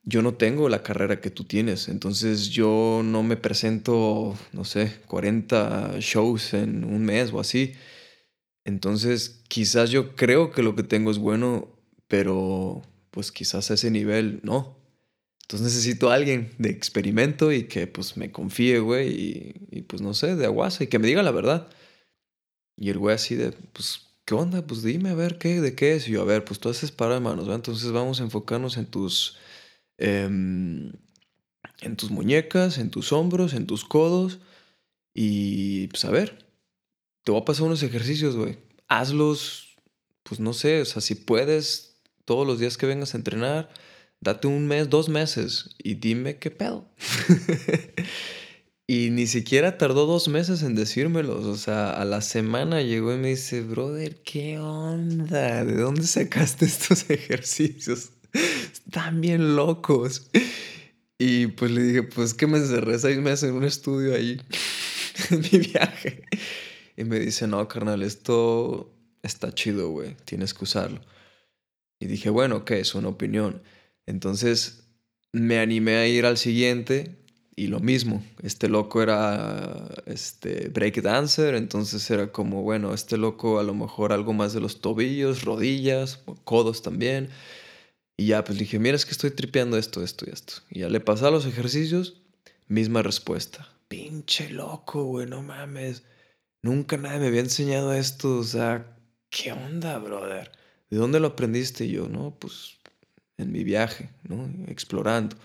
yo no tengo la carrera que tú tienes, entonces yo no me presento, no sé, 40 shows en un mes o así. Entonces quizás yo creo que lo que tengo es bueno, pero pues quizás a ese nivel no. Entonces necesito a alguien de experimento y que pues me confíe, güey, y, pues no sé, de aguasa y que me diga la verdad. Y el güey así de, pues, ¿qué onda? Pues dime a ver qué, de qué es. Y yo, a ver, pues tú haces para manos, ¿verdad? Entonces vamos a enfocarnos en tus, em, en tus muñecas, en tus hombros, en tus codos. Y pues a ver, te voy a pasar unos ejercicios, güey. Hazlos, pues no sé, o sea, si puedes, todos los días que vengas a entrenar date un mes, dos meses y dime qué pedo. y ni siquiera tardó dos meses en decírmelos. O sea, a la semana llegó y me dice, brother, ¿qué onda? ¿De dónde sacaste estos ejercicios? Están bien locos. Y pues le dije, pues que me encerré seis meses en un estudio ahí, en mi viaje. Y me dice, no, carnal, esto está chido, güey, tienes que usarlo. Y dije, bueno, ok, es una opinión. Entonces me animé a ir al siguiente y lo mismo, este loco era este break dancer, entonces era como, bueno, este loco a lo mejor algo más de los tobillos, rodillas, codos también. Y ya pues dije, mira, es que estoy tripeando esto, esto y esto. Y ya le pasé los ejercicios, misma respuesta. Pinche loco, güey, no mames. Nunca nadie me había enseñado esto, o sea, ¿qué onda, brother? ¿De dónde lo aprendiste? Yo, no, pues en mi viaje, ¿no? Explorando.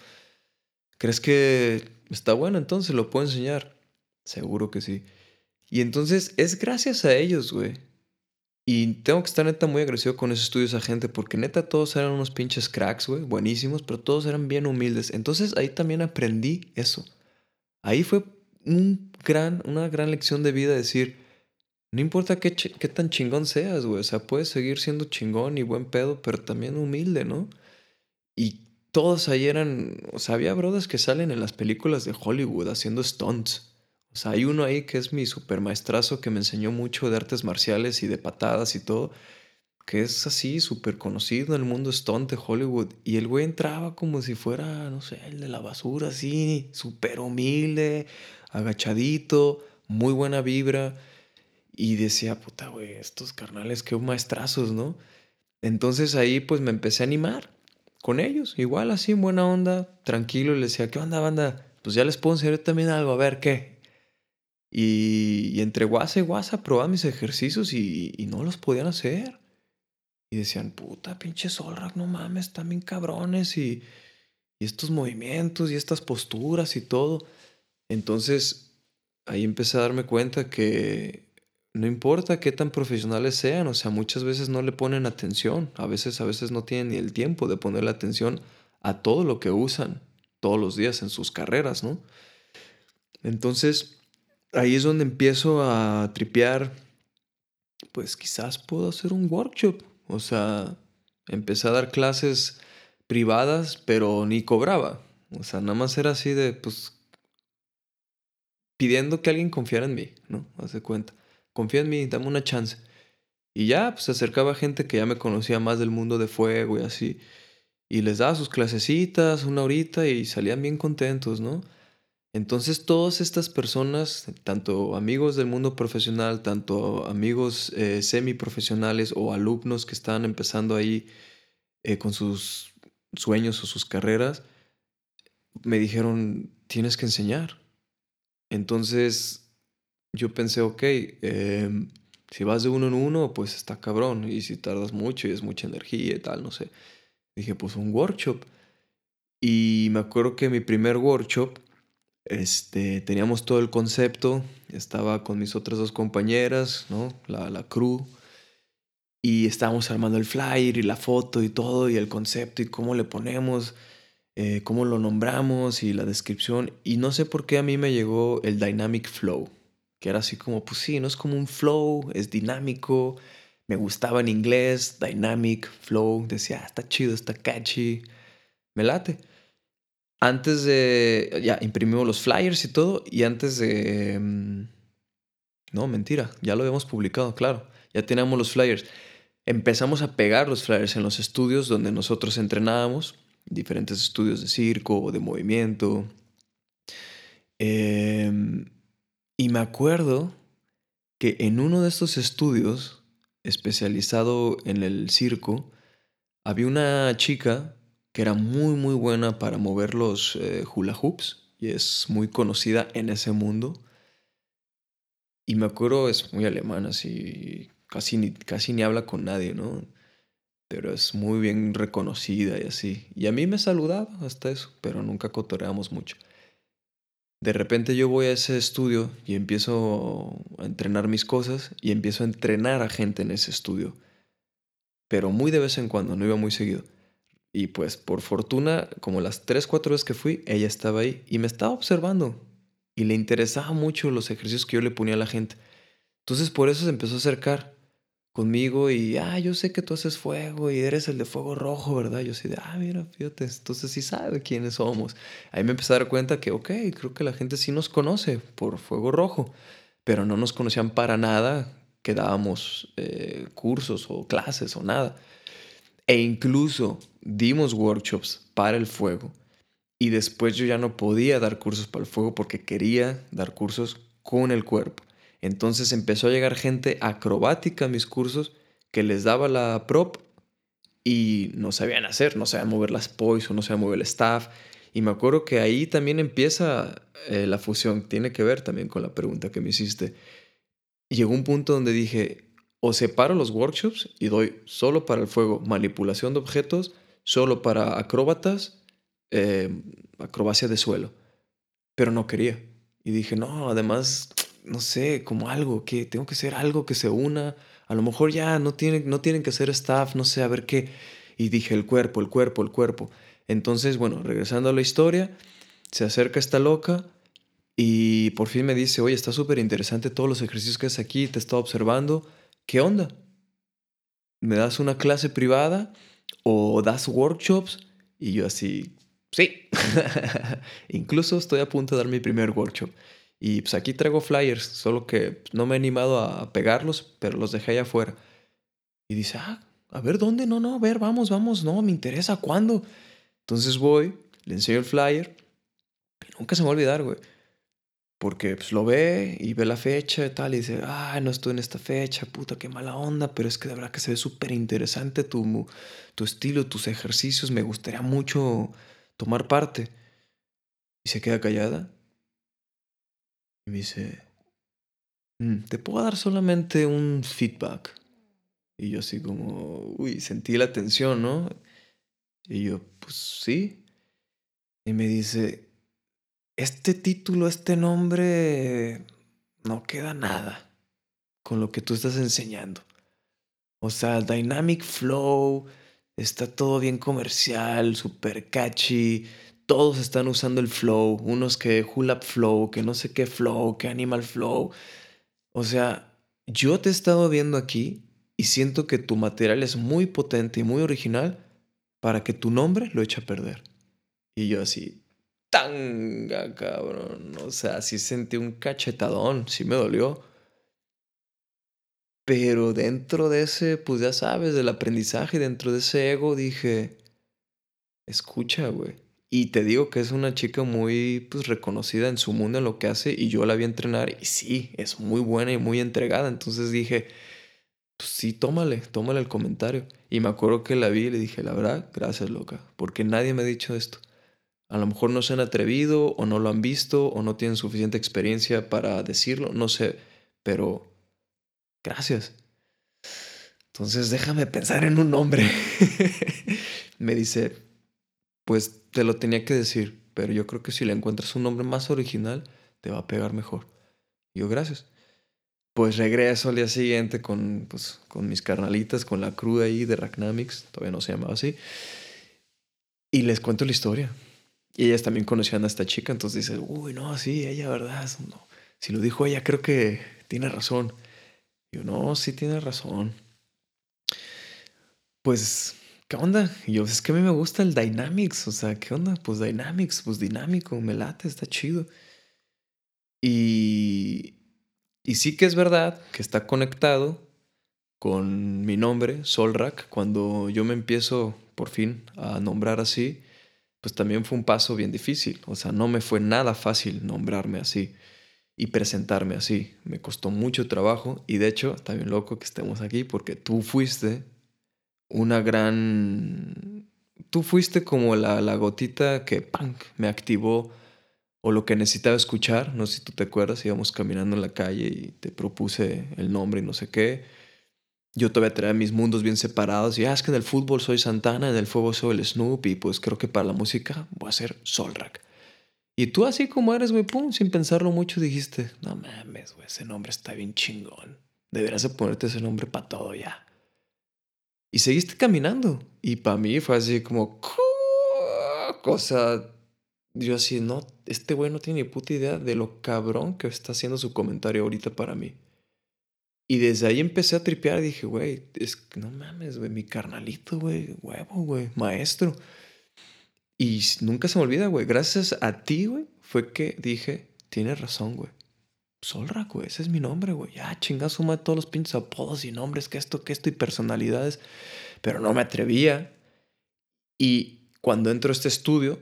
¿Crees que está bueno entonces? ¿Lo puedo enseñar? Seguro que sí. Y entonces es gracias a ellos, güey. Y tengo que estar neta muy agradecido con esos estudios a gente porque neta todos eran unos pinches cracks, güey, buenísimos, pero todos eran bien humildes. Entonces ahí también aprendí eso. Ahí fue un gran, una gran lección de vida decir, no importa qué, qué tan chingón seas, güey, o sea, puedes seguir siendo chingón y buen pedo, pero también humilde, ¿no? Y todos ahí eran, o sea, había brothers que salen en las películas de Hollywood haciendo stunts. O sea, hay uno ahí que es mi super maestrazo que me enseñó mucho de artes marciales y de patadas y todo, que es así, súper conocido en el mundo stunt de Hollywood. Y el güey entraba como si fuera, no sé, el de la basura, así, súper humilde, agachadito, muy buena vibra. Y decía, puta, güey, estos carnales, qué maestrazos, ¿no? Entonces ahí pues me empecé a animar con ellos, igual así en buena onda, tranquilo, y les decía, ¿qué onda, banda? Pues ya les puedo enseñar también algo, a ver qué. Y, entre guasa y guasa probaba mis ejercicios y, no los podían hacer. Y decían, puta, pinche Solrak, no mames, bien cabrones y, y estos movimientos y estas posturas y todo. Entonces ahí empecé a darme cuenta que no importa qué tan profesionales sean, o sea, muchas veces no le ponen atención, a veces, a veces no tienen ni el tiempo de ponerle atención a todo lo que usan todos los días en sus carreras, ¿no? Entonces, ahí es donde empiezo a tripear, pues quizás puedo hacer un workshop, o sea, empecé a dar clases privadas, pero ni cobraba, o sea, nada más era así de, pues, pidiendo que alguien confiara en mí, ¿no? Hace cuenta confía en mí, dame una chance. Y ya, pues se acercaba gente que ya me conocía más del mundo de fuego y así. Y les daba sus clasecitas, una horita, y salían bien contentos, ¿no? Entonces todas estas personas, tanto amigos del mundo profesional, tanto amigos eh, semiprofesionales o alumnos que estaban empezando ahí eh, con sus sueños o sus carreras, me dijeron, tienes que enseñar. Entonces yo pensé, ok, em, si vas de uno en uno, pues está cabrón. Y si tardas mucho y es mucha energía y tal, no sé. Dije, pues un workshop. Y me acuerdo que mi primer workshop, este, teníamos todo el concepto. Estaba con mis otras dos compañeras. La, la crew. Y estábamos armando el flyer y la foto y todo, y el concepto y cómo le ponemos, eh, cómo lo nombramos y la descripción. Y no sé por qué a mí me llegó el Dynamic Flow que era así como, pues sí, no es como un flow, es dinámico, me gustaba en inglés, dynamic, flow, decía, ah, está chido, está catchy, me late. Antes de, ya, imprimimos los flyers y todo, y antes de, mm, no, mentira, ya lo habíamos publicado, claro, ya teníamos los flyers. Empezamos a pegar los flyers en los estudios donde nosotros entrenábamos, diferentes estudios de circo, de movimiento. Eh, y me acuerdo que en uno de estos estudios, especializado en el circo, había una chica que era muy muy buena para mover los eh, hula hoops y es muy conocida en ese mundo. Y me acuerdo, es muy alemana, así, casi ni, casi ni habla con nadie, ¿no? Pero es muy bien reconocida y así. Y a mí me saludaba hasta eso, pero nunca cotoreamos mucho. De repente yo voy a ese estudio y empiezo a entrenar mis cosas y empiezo a entrenar a gente en ese estudio. Pero muy de vez en cuando, no iba muy seguido. Y pues por fortuna, como las 3, 4 veces que fui, ella estaba ahí y me estaba observando. Y le interesaba mucho los ejercicios que yo le ponía a la gente. Entonces por eso se empezó a acercar conmigo y, ah, yo sé que tú haces fuego y eres el de fuego rojo, ¿verdad? Yo sí de, ah, mira, fíjate, entonces sí sabe quiénes somos. Ahí me empecé a dar cuenta que, ok, creo que la gente sí nos conoce por fuego rojo, pero no nos conocían para nada que dábamos eh, cursos o clases o nada. E incluso dimos workshops para el fuego. Y después yo ya no podía dar cursos para el fuego porque quería dar cursos con el cuerpo. Entonces empezó a llegar gente acrobática a mis cursos que les daba la prop y no sabían hacer, no sabían mover las poise o no sabían mover el staff. Y me acuerdo que ahí también empieza eh, la fusión, tiene que ver también con la pregunta que me hiciste. Llegó un punto donde dije, o separo los workshops y doy solo para el fuego manipulación de objetos, solo para acróbatas, eh, acrobacia de suelo. Pero no quería. Y dije, no, además no sé, como algo, que tengo que ser algo que se una. A lo mejor ya no tienen, no tienen que ser staff, no sé, a ver qué. Y dije, el cuerpo, el cuerpo, el cuerpo. Entonces, bueno, regresando a la historia, se acerca esta loca y por fin me dice, oye, está súper interesante todos los ejercicios que haces aquí, te he estado observando. ¿Qué onda? ¿Me das una clase privada o das workshops? Y yo así, sí. Incluso estoy a punto de dar mi primer workshop. Y pues aquí traigo flyers, solo que no me he animado a pegarlos, pero los dejé allá afuera. Y dice, ah, a ver, ¿dónde? No, no, a ver, vamos, vamos, no, me interesa, ¿cuándo? Entonces voy, le enseño el flyer y nunca se me va a olvidar, güey. Porque pues, lo ve y ve la fecha y tal, y dice, ah, no estoy en esta fecha, puta, qué mala onda, pero es que de verdad que se ve súper interesante tu, tu estilo, tus ejercicios, me gustaría mucho tomar parte. Y se queda callada. Y me dice, mm, te puedo dar solamente un feedback. Y yo así como, uy, sentí la tensión, ¿no? Y yo, pues sí. Y me dice, este título, este nombre, no queda nada con lo que tú estás enseñando. O sea, Dynamic Flow, está todo bien comercial, super catchy. Todos están usando el flow. Unos que Hula Flow, que no sé qué flow, que Animal Flow. O sea, yo te he estado viendo aquí y siento que tu material es muy potente y muy original para que tu nombre lo eche a perder. Y yo así, tanga, cabrón. O sea, sí sentí un cachetadón, sí me dolió. Pero dentro de ese, pues ya sabes, del aprendizaje, dentro de ese ego, dije, escucha, güey. Y te digo que es una chica muy pues, reconocida en su mundo, en lo que hace, y yo la vi entrenar, y sí, es muy buena y muy entregada. Entonces dije, pues sí, tómale, tómale el comentario. Y me acuerdo que la vi y le dije, la verdad, gracias, loca, porque nadie me ha dicho esto. A lo mejor no se han atrevido o no lo han visto o no tienen suficiente experiencia para decirlo, no sé, pero gracias. Entonces déjame pensar en un nombre. Me dice, pues te lo tenía que decir, pero yo creo que si le encuentras un nombre más original, te va a pegar mejor. Y yo, gracias. Pues regreso al día siguiente con, pues, con mis carnalitas, con la cruda ahí de Racknamics, todavía no se llamaba así, y les cuento la historia. Y ellas también conocían a esta chica, entonces dices, uy, no, sí, ella, ¿verdad? No. Si lo dijo ella, creo que tiene razón. Yo, no, sí tiene razón. Pues, ¿qué onda? Y yo, es que a mí me gusta el Dynamics, o sea, ¿qué onda? Pues Dynamics, pues dinámico, me late, está chido. Y, y sí que es verdad que está conectado con mi nombre, Solrak, cuando yo me empiezo por fin a nombrar así pues también fue un paso bien difícil. O sea, no me fue nada fácil nombrarme así y presentarme así. Me costó mucho trabajo y de hecho, está bien loco que estemos aquí porque tú fuiste una gran... Tú fuiste como la, la gotita que me activó o lo que necesitaba escuchar. No sé si tú te acuerdas, íbamos caminando en la calle y te propuse el nombre y no sé qué yo todavía tenía mis mundos bien separados y ah, es que en el fútbol soy Santana, en el fuego soy el Snoop y pues creo que para la música voy a ser Solrak. Y tú así como eres, güey, pum, sin pensarlo mucho dijiste, no mames, güey, ese nombre está bien chingón. Deberías de ponerte ese nombre para todo ya. Y seguiste caminando. Y para mí fue así como, cosa, yo así, no, este güey no tiene ni puta idea de lo cabrón que está haciendo su comentario ahorita para mí. Y desde ahí empecé a tripear dije, güey, es no mames, güey, mi carnalito, güey, huevo, güey, maestro. Y nunca se me olvida, güey, gracias a ti, güey, fue que dije, tienes razón, güey. Solra, güey, ese es mi nombre, güey. Ya, chinga, suma todos los pinches apodos y nombres, que esto, que esto y personalidades. Pero no me atrevía. Y cuando entro a este estudio,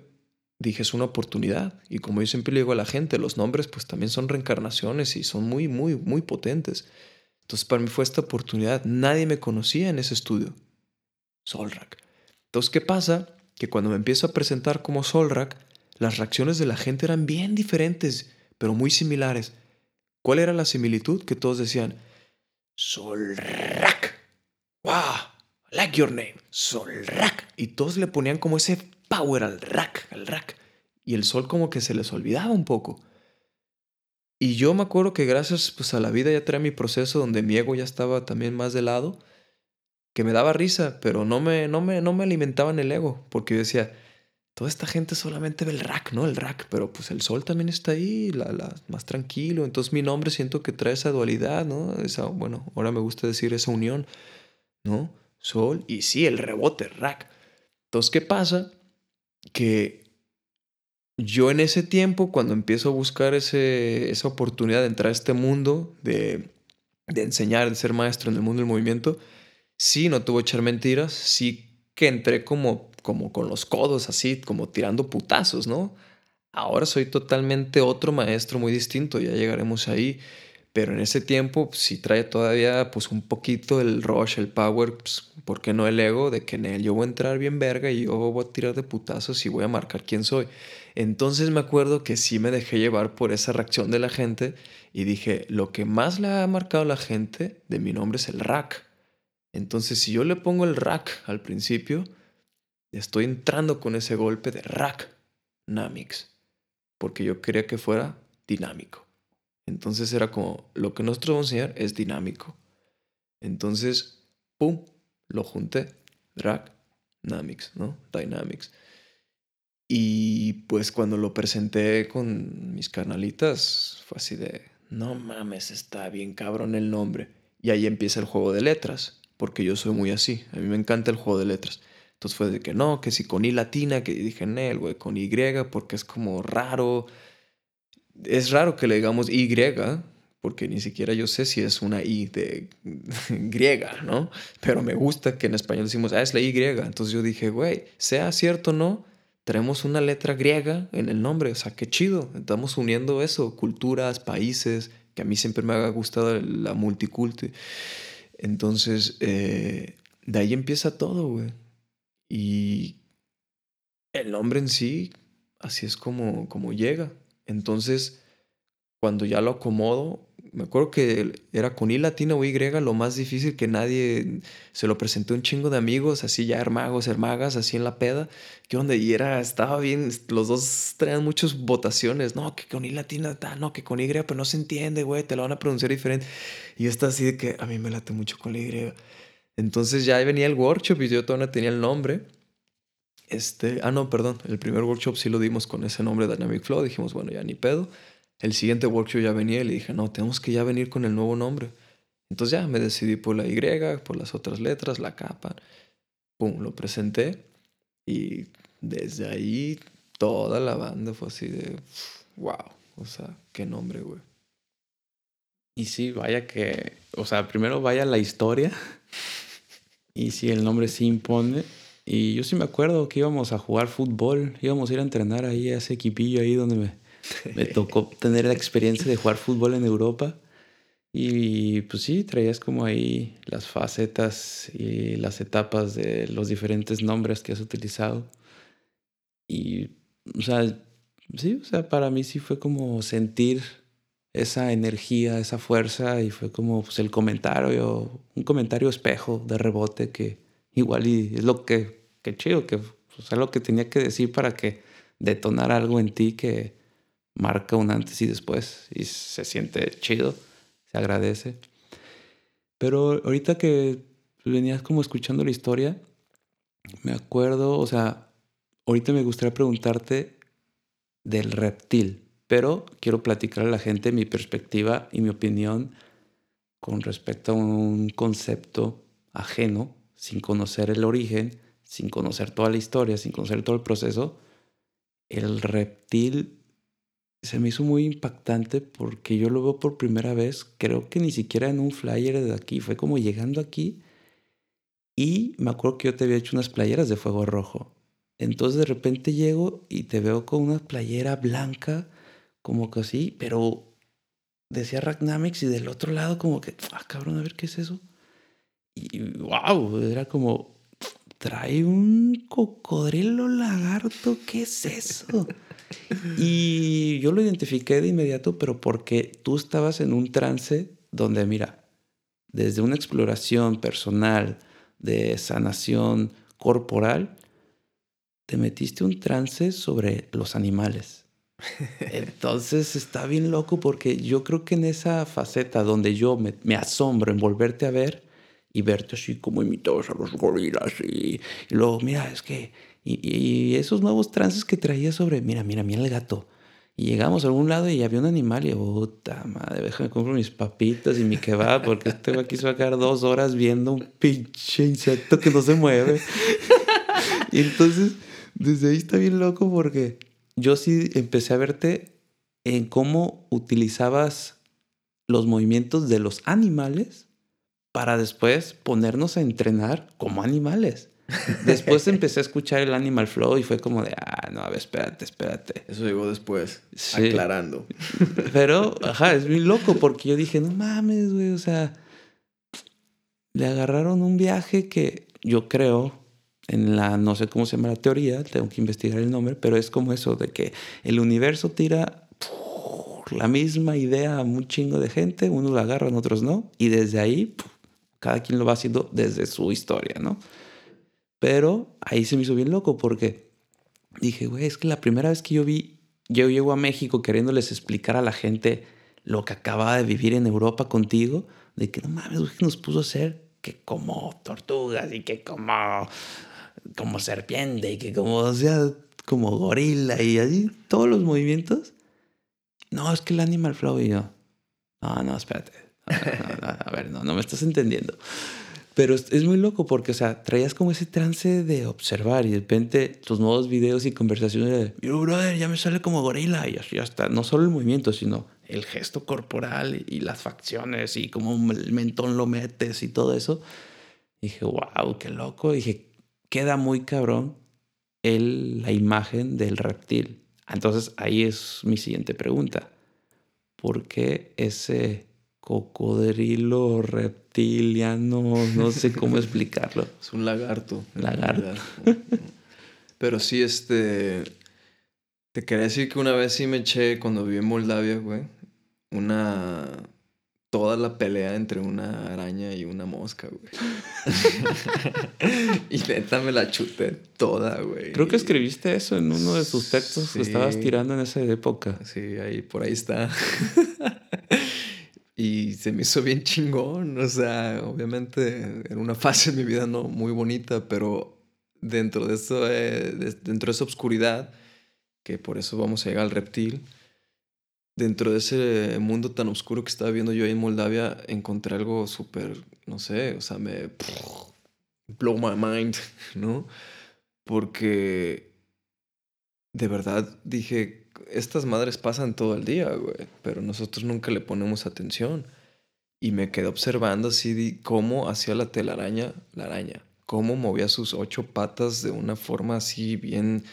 dije, es una oportunidad. Y como yo siempre le digo a la gente, los nombres pues también son reencarnaciones y son muy, muy, muy potentes. Entonces para mí fue esta oportunidad. Nadie me conocía en ese estudio. Solrak. Entonces, ¿qué pasa? Que cuando me empiezo a presentar como Solrak, las reacciones de la gente eran bien diferentes, pero muy similares. ¿Cuál era la similitud? Que todos decían, Solrak. ¡Wow! Like your name. Solrak. Y todos le ponían como ese power al rack, al rack. Y el sol como que se les olvidaba un poco. Y yo me acuerdo que gracias pues, a la vida ya traía mi proceso donde mi ego ya estaba también más de lado, que me daba risa, pero no me, no me, no me alimentaban el ego, porque yo decía, toda esta gente solamente ve el rack, ¿no? El rack, pero pues el sol también está ahí, la, la, más tranquilo. Entonces mi nombre siento que trae esa dualidad, ¿no? Esa, bueno, ahora me gusta decir esa unión, ¿no? Sol y sí, el rebote, rack. Entonces, ¿qué pasa? Que yo en ese tiempo, cuando empiezo a buscar ese, esa oportunidad de entrar a este mundo, de, de enseñar, de ser maestro en el mundo del movimiento, sí, no tuvo echar mentiras, sí que entré como, como con los codos, así, como tirando putazos, ¿no? Ahora soy totalmente otro maestro muy distinto, ya llegaremos ahí. Pero en ese tiempo pues, sí trae todavía pues un poquito el rush, el power, pues, ¿por qué no el ego de que en él yo voy a entrar bien verga y yo voy a tirar de putazos y voy a marcar quién soy? Entonces me acuerdo que sí me dejé llevar por esa reacción de la gente y dije, lo que más le ha marcado a la gente de mi nombre es el rack. Entonces si yo le pongo el rack al principio, estoy entrando con ese golpe de rack, Namix, porque yo quería que fuera dinámico. Entonces era como, lo que nosotros vamos a enseñar es dinámico. Entonces, ¡pum! Lo junté. Drag, Dynamics, ¿no? Dynamics. Y pues cuando lo presenté con mis canalitas, fue así de, no mames, está bien cabrón el nombre. Y ahí empieza el juego de letras, porque yo soy muy así, a mí me encanta el juego de letras. Entonces fue de que no, que si con I latina, que dije, Nel, güey, con Y, porque es como raro, es raro que le digamos Y, porque ni siquiera yo sé si es una I de griega, ¿no? Pero me gusta que en español decimos, ah, es la Y. Entonces yo dije, güey, sea cierto o no, tenemos una letra griega en el nombre, o sea, qué chido. Estamos uniendo eso, culturas, países, que a mí siempre me ha gustado la multiculti. Entonces, eh, de ahí empieza todo, güey. Y el nombre en sí, así es como, como llega. Entonces, cuando ya lo acomodo, me acuerdo que era con I latina o Y lo más difícil que nadie se lo presenté un chingo de amigos, así ya hermagos, hermagas, así en la peda. ¿Qué onda? Y era, estaba bien, los dos traían muchas votaciones. No, que con I latina, no, que con Y, pero no se entiende, güey, te lo van a pronunciar diferente. Y yo estaba así de que a mí me late mucho con la Y. Entonces ya venía el workshop y yo todavía no tenía el nombre. Este, ah, no, perdón, el primer workshop sí lo dimos con ese nombre Dynamic Flow, dijimos, bueno, ya ni pedo. El siguiente workshop ya venía y le dije, no, tenemos que ya venir con el nuevo nombre. Entonces ya me decidí por la Y, por las otras letras, la capa. Pum, lo presenté y desde ahí toda la banda fue así de, wow, o sea, qué nombre, güey.
Y sí, vaya que, o sea, primero vaya la historia y si el nombre sí impone y yo sí me acuerdo que íbamos a jugar fútbol, íbamos a ir a entrenar ahí a ese equipillo ahí donde me, me tocó tener la experiencia de jugar fútbol en Europa. Y pues sí, traías como ahí las facetas y las etapas de los diferentes nombres que has utilizado. Y, o sea, sí, o sea, para mí sí fue como sentir esa energía, esa fuerza y fue como pues, el comentario, un comentario espejo de rebote que igual y es lo que, que chido, que pues, es lo que tenía que decir para que detonar algo en ti que marca un antes y después y se siente chido, se agradece. Pero ahorita que venías como escuchando la historia, me acuerdo, o sea, ahorita me gustaría preguntarte del reptil, pero quiero platicar a la gente mi perspectiva y mi opinión con respecto a un concepto ajeno sin conocer el origen, sin conocer toda la historia, sin conocer todo el proceso, el reptil se me hizo muy impactante porque yo lo veo por primera vez, creo que ni siquiera en un flyer de aquí, fue como llegando aquí y me acuerdo que yo te había hecho unas playeras de fuego rojo. Entonces de repente llego y te veo con una playera blanca, como que así, pero decía Ragnamix y del otro lado como que, ah, cabrón, a ver qué es eso. Y wow, era como, trae un cocodrilo lagarto, ¿qué es eso? y yo lo identifiqué de inmediato, pero porque tú estabas en un trance donde, mira, desde una exploración personal, de sanación corporal, te metiste un trance sobre los animales. Entonces está bien loco porque yo creo que en esa faceta donde yo me, asombro en volverte a ver, y verte así como imitabas a los gorilas y, luego, mira, es que, y, esos nuevos trances que traía sobre, mira, mira, mira el gato. Y llegamos a algún lado y había un animal y puta madre, déjame comprar mis papitas y mi kebab porque este aquí se va a quedar dos horas viendo un pinche insecto que no se mueve. y entonces, desde ahí está bien loco porque yo sí empecé a verte en cómo utilizabas los movimientos de los animales para después ponernos a entrenar como animales. Después empecé a escuchar el Animal Flow y fue como de, ah, no, a ver, espérate, espérate.
Eso llegó después, aclarando.
Pero, ajá, es muy loco porque yo dije, no mames, güey, o sea, le agarraron un viaje que yo creo, en la, no sé cómo se llama la teoría, tengo que investigar el nombre, pero es como eso de que el universo tira la misma idea a un chingo de gente, unos la agarran, otros no, y desde ahí cada quien lo va haciendo desde su historia, ¿no? Pero ahí se me hizo bien loco porque dije, güey, es que la primera vez que yo vi, yo llego a México queriéndoles explicar a la gente lo que acababa de vivir en Europa contigo, de que no mames, güey, nos puso a hacer que como tortugas y que como, como serpiente y que como, o sea, como gorila y así, todos los movimientos. No, es que el Animal Flow y yo, no, no, espérate, a ver, no, no me estás entendiendo. Pero es, muy loco porque, o sea, traías como ese trance de observar y de repente tus nuevos videos y conversaciones de, yo, brother, ya me sale como gorila y así hasta, no solo el movimiento, sino el gesto corporal y, las facciones y cómo el mentón lo metes y todo eso. dije, wow, qué loco. dije, queda muy cabrón el, la imagen del reptil. Entonces ahí es mi siguiente pregunta. ¿Por qué ese cocodrilo reptiliano, no sé cómo explicarlo.
Es un lagarto.
Lagarto.
Pero sí, este. Te quería decir que una vez sí me eché cuando viví en Moldavia, güey. Una. Toda la pelea entre una araña y una mosca, güey. y neta me la chuté toda, güey.
Creo que escribiste eso en uno de tus textos que estabas tirando en esa época.
Sí, ahí, por ahí está. Y se me hizo bien chingón. O sea, obviamente era una fase de mi vida no muy bonita, pero dentro de, eso, eh, dentro de esa oscuridad, que por eso vamos a llegar al reptil, dentro de ese mundo tan oscuro que estaba viendo yo ahí en Moldavia, encontré algo súper, no sé, o sea, me... blow my mind, ¿no? Porque de verdad dije, estas madres pasan todo el día, güey, pero nosotros nunca le ponemos atención. Y me quedé observando así cómo hacía la telaraña, la araña, cómo movía sus ocho patas de una forma así bien,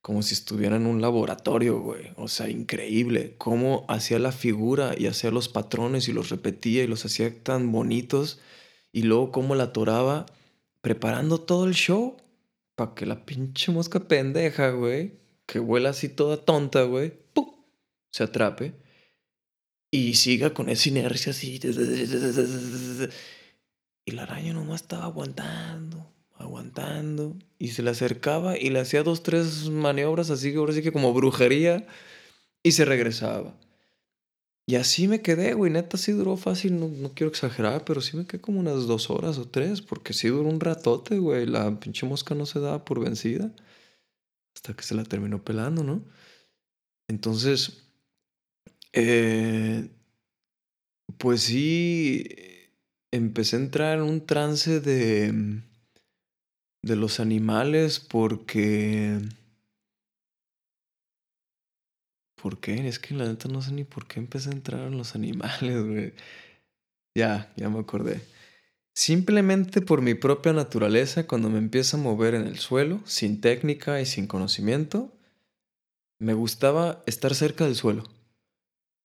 como si estuviera en un laboratorio, güey. O sea, increíble. Cómo hacía la figura y hacía los patrones y los repetía y los hacía tan bonitos. Y luego cómo la atoraba preparando todo el show para que la pinche mosca pendeja, güey, que vuela así toda tonta, güey, se atrape y siga con esa inercia así. Y la araña nomás estaba aguantando, aguantando. Y se le acercaba y le hacía dos, tres maniobras así, ahora sí que como brujería. Y se regresaba. Y así me quedé, güey. Neta, sí duró fácil. No, no, quiero exagerar, pero sí me quedé como unas dos horas o tres. Porque sí duró un ratote, güey. La pinche mosca no se daba por vencida hasta que se la terminó pelando, ¿no? Entonces, eh, pues sí, empecé a entrar en un trance de, de los animales porque... ¿Por qué? Es que la neta no sé ni por qué empecé a entrar en los animales, güey. Ya, ya me acordé. Simplemente por mi propia naturaleza, cuando me empiezo a mover en el suelo, sin técnica y sin conocimiento, me gustaba estar cerca del suelo.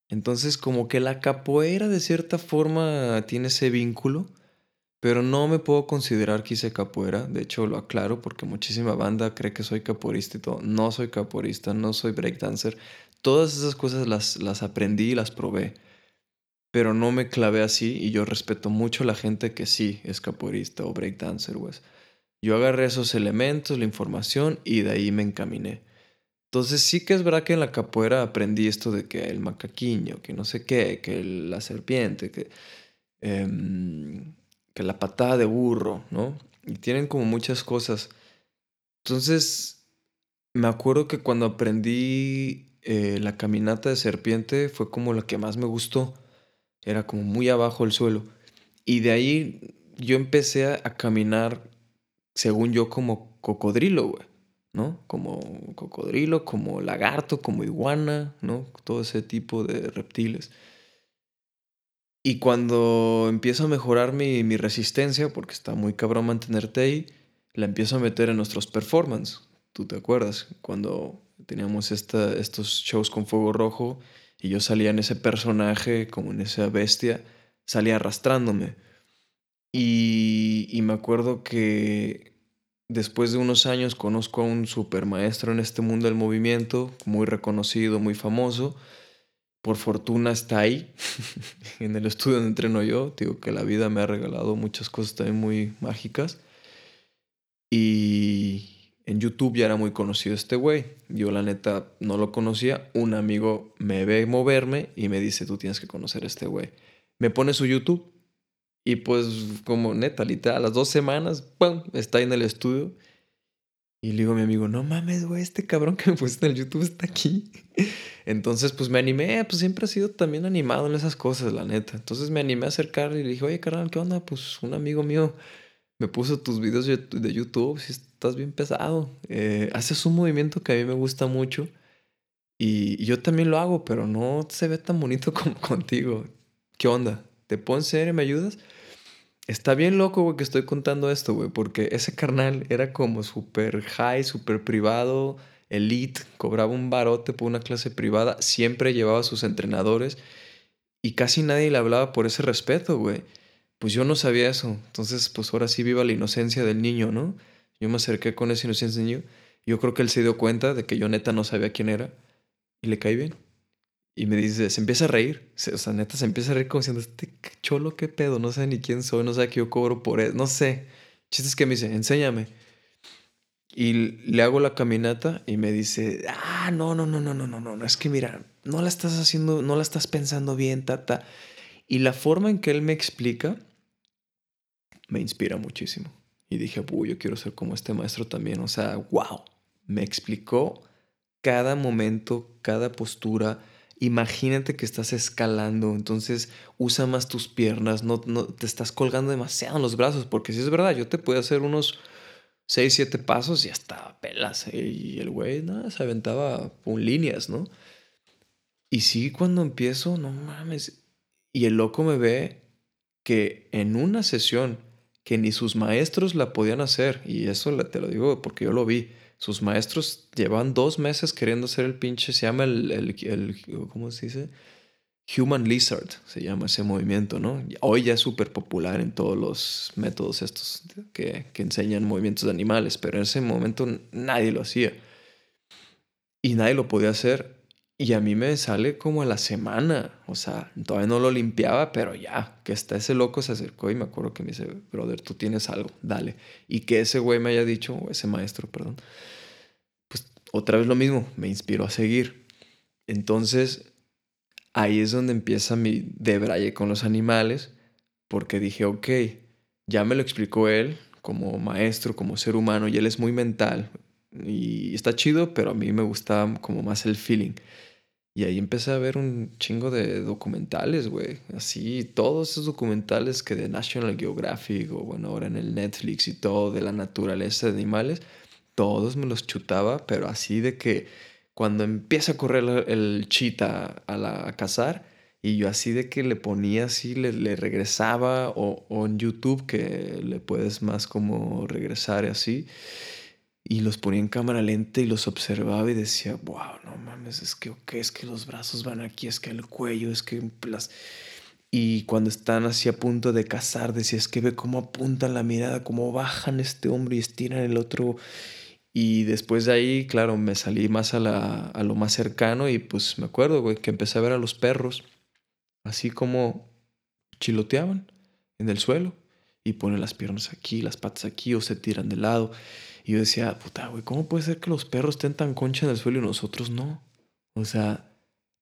Entonces como que la capoeira de cierta forma tiene ese vínculo, pero no me puedo considerar que hice capoeira, de hecho lo aclaro porque muchísima banda cree que soy capoeirista y todo. No soy capoeirista, no soy breakdancer. Todas esas cosas las, las aprendí y las probé pero no me clavé así y yo respeto mucho la gente que sí es capoeirista o breakdancer, pues. Yo agarré esos elementos, la información y de ahí me encaminé. Entonces sí que es verdad que en la capoeira aprendí esto de que el macaquiño, que no sé qué, que la serpiente, que, em, que la patada de burro, ¿no? Y tienen como muchas cosas. Entonces, me acuerdo que cuando aprendí eh, la caminata de serpiente fue como la que más me gustó era como muy abajo el suelo. Y de ahí yo empecé a, caminar, según yo, como cocodrilo. ¿no? Como cocodrilo, como lagarto, como iguana, ¿no? Todo ese tipo de reptiles. Y cuando empiezo a mejorar mi, resistencia, porque está muy cabrón mantenerte ahí, la empiezo a meter en nuestros performance. ¿Tú te acuerdas? Cuando teníamos estos shows con fuego rojo y yo salía en ese personaje, como en esa bestia, salía arrastrándome. Y, y me acuerdo que después de unos años conozco a un super maestro en este mundo del movimiento, muy reconocido, muy famoso. Por fortuna está ahí, en el estudio donde entreno yo. Digo que la vida me ha regalado muchas cosas también muy mágicas. Y en YouTube ya era muy conocido este güey. Yo la neta no lo conocía. Un amigo me ve moverme y me dice, tú tienes que conocer a este güey. Me pone su YouTube y pues como neta, literal, a las dos semanas, ¡pum! Está en el estudio. Y le digo a mi amigo, no mames, güey, este cabrón que me pusiste en el YouTube está aquí. Entonces, pues me animé, pues siempre he sido también animado en esas cosas, la neta. Entonces me animé a acercar y le dije, oye, carnal, ¿qué onda? Pues un amigo mío me puso tus videos de YouTube, si estás bien pesado. Eh, haces un movimiento que a mí me gusta mucho. Y, yo también lo hago, pero no se ve tan bonito como contigo. ¿Qué onda? ¿Te puedo enseñar y me ayudas? Está bien loco, güey, que estoy contando esto, güey, porque ese carnal era como súper high, súper privado, elite, cobraba un barote por una clase privada, siempre llevaba a sus entrenadores y casi nadie le hablaba por ese respeto, güey pues yo no sabía eso. Entonces, pues ahora sí viva la inocencia del niño, ¿no? Yo me acerqué con esa inocencia del niño. Yo creo que él se dio cuenta de que yo neta no sabía quién era y le caí bien. Y me dice, se empieza a reír. O sea, neta, se empieza a reír como diciendo, este cholo, qué pedo, no sé ni quién soy, no sé que yo cobro por él, no sé. Chistes que me dice, enséñame. Y le hago la caminata y me dice, ah, no, no, no, no, no, no, no, es que mira, no la estás haciendo, no la estás pensando bien, tata. Ta y la forma en que él me explica me inspira muchísimo. Y dije, uy, yo quiero ser como este maestro también. O sea, wow, me explicó cada momento, cada postura, imagínate que estás escalando, entonces usa más tus piernas, no, no te estás colgando demasiado en los brazos, porque si es verdad, yo te puedo hacer unos 6, 7 pasos y hasta pelas, ¿eh? y el güey nada, se aventaba con líneas, ¿no? Y sí, cuando empiezo, no mames, y el loco me ve que en una sesión que ni sus maestros la podían hacer, y eso te lo digo porque yo lo vi, sus maestros llevan dos meses queriendo hacer el pinche, se llama el, el, ¿cómo se dice? Human Lizard, se llama ese movimiento, ¿no? Hoy ya es súper popular en todos los métodos estos que, que enseñan movimientos de animales, pero en ese momento nadie lo hacía. Y nadie lo podía hacer. Y a mí me sale como a la semana. O sea, todavía no lo limpiaba, pero ya, que está ese loco se acercó y me acuerdo que me dice, brother, tú tienes algo, dale. Y que ese güey me haya dicho, o ese maestro, perdón, pues otra vez lo mismo, me inspiró a seguir. Entonces, ahí es donde empieza mi debraye con los animales, porque dije, ok, ya me lo explicó él como maestro, como ser humano, y él es muy mental. Y está chido, pero a mí me gusta como más el feeling. Y ahí empecé a ver un chingo de documentales, güey. Así, todos esos documentales que de National Geographic o bueno, ahora en el Netflix y todo de la naturaleza de animales, todos me los chutaba, pero así de que cuando empieza a correr el chita a, la, cazar, y yo así de que le ponía así, le, le regresaba, o, o, en YouTube que le puedes más como regresar así y los ponía en cámara lenta y los observaba y decía, wow, no mames, es que, ok, es que los brazos van aquí, es que el cuello, es que las... Y cuando están así a punto de cazar, decía, es que ve cómo apuntan la mirada, cómo bajan este hombre y estiran el otro. Y después de ahí, claro, me salí más a, la, a lo más cercano y pues me acuerdo, güey, que empecé a ver a los perros, así como chiloteaban en el suelo y ponen las piernas aquí, las patas aquí o se tiran de lado. Y yo decía, puta, güey, ¿cómo puede ser que los perros estén tan concha en el suelo y nosotros no? O sea,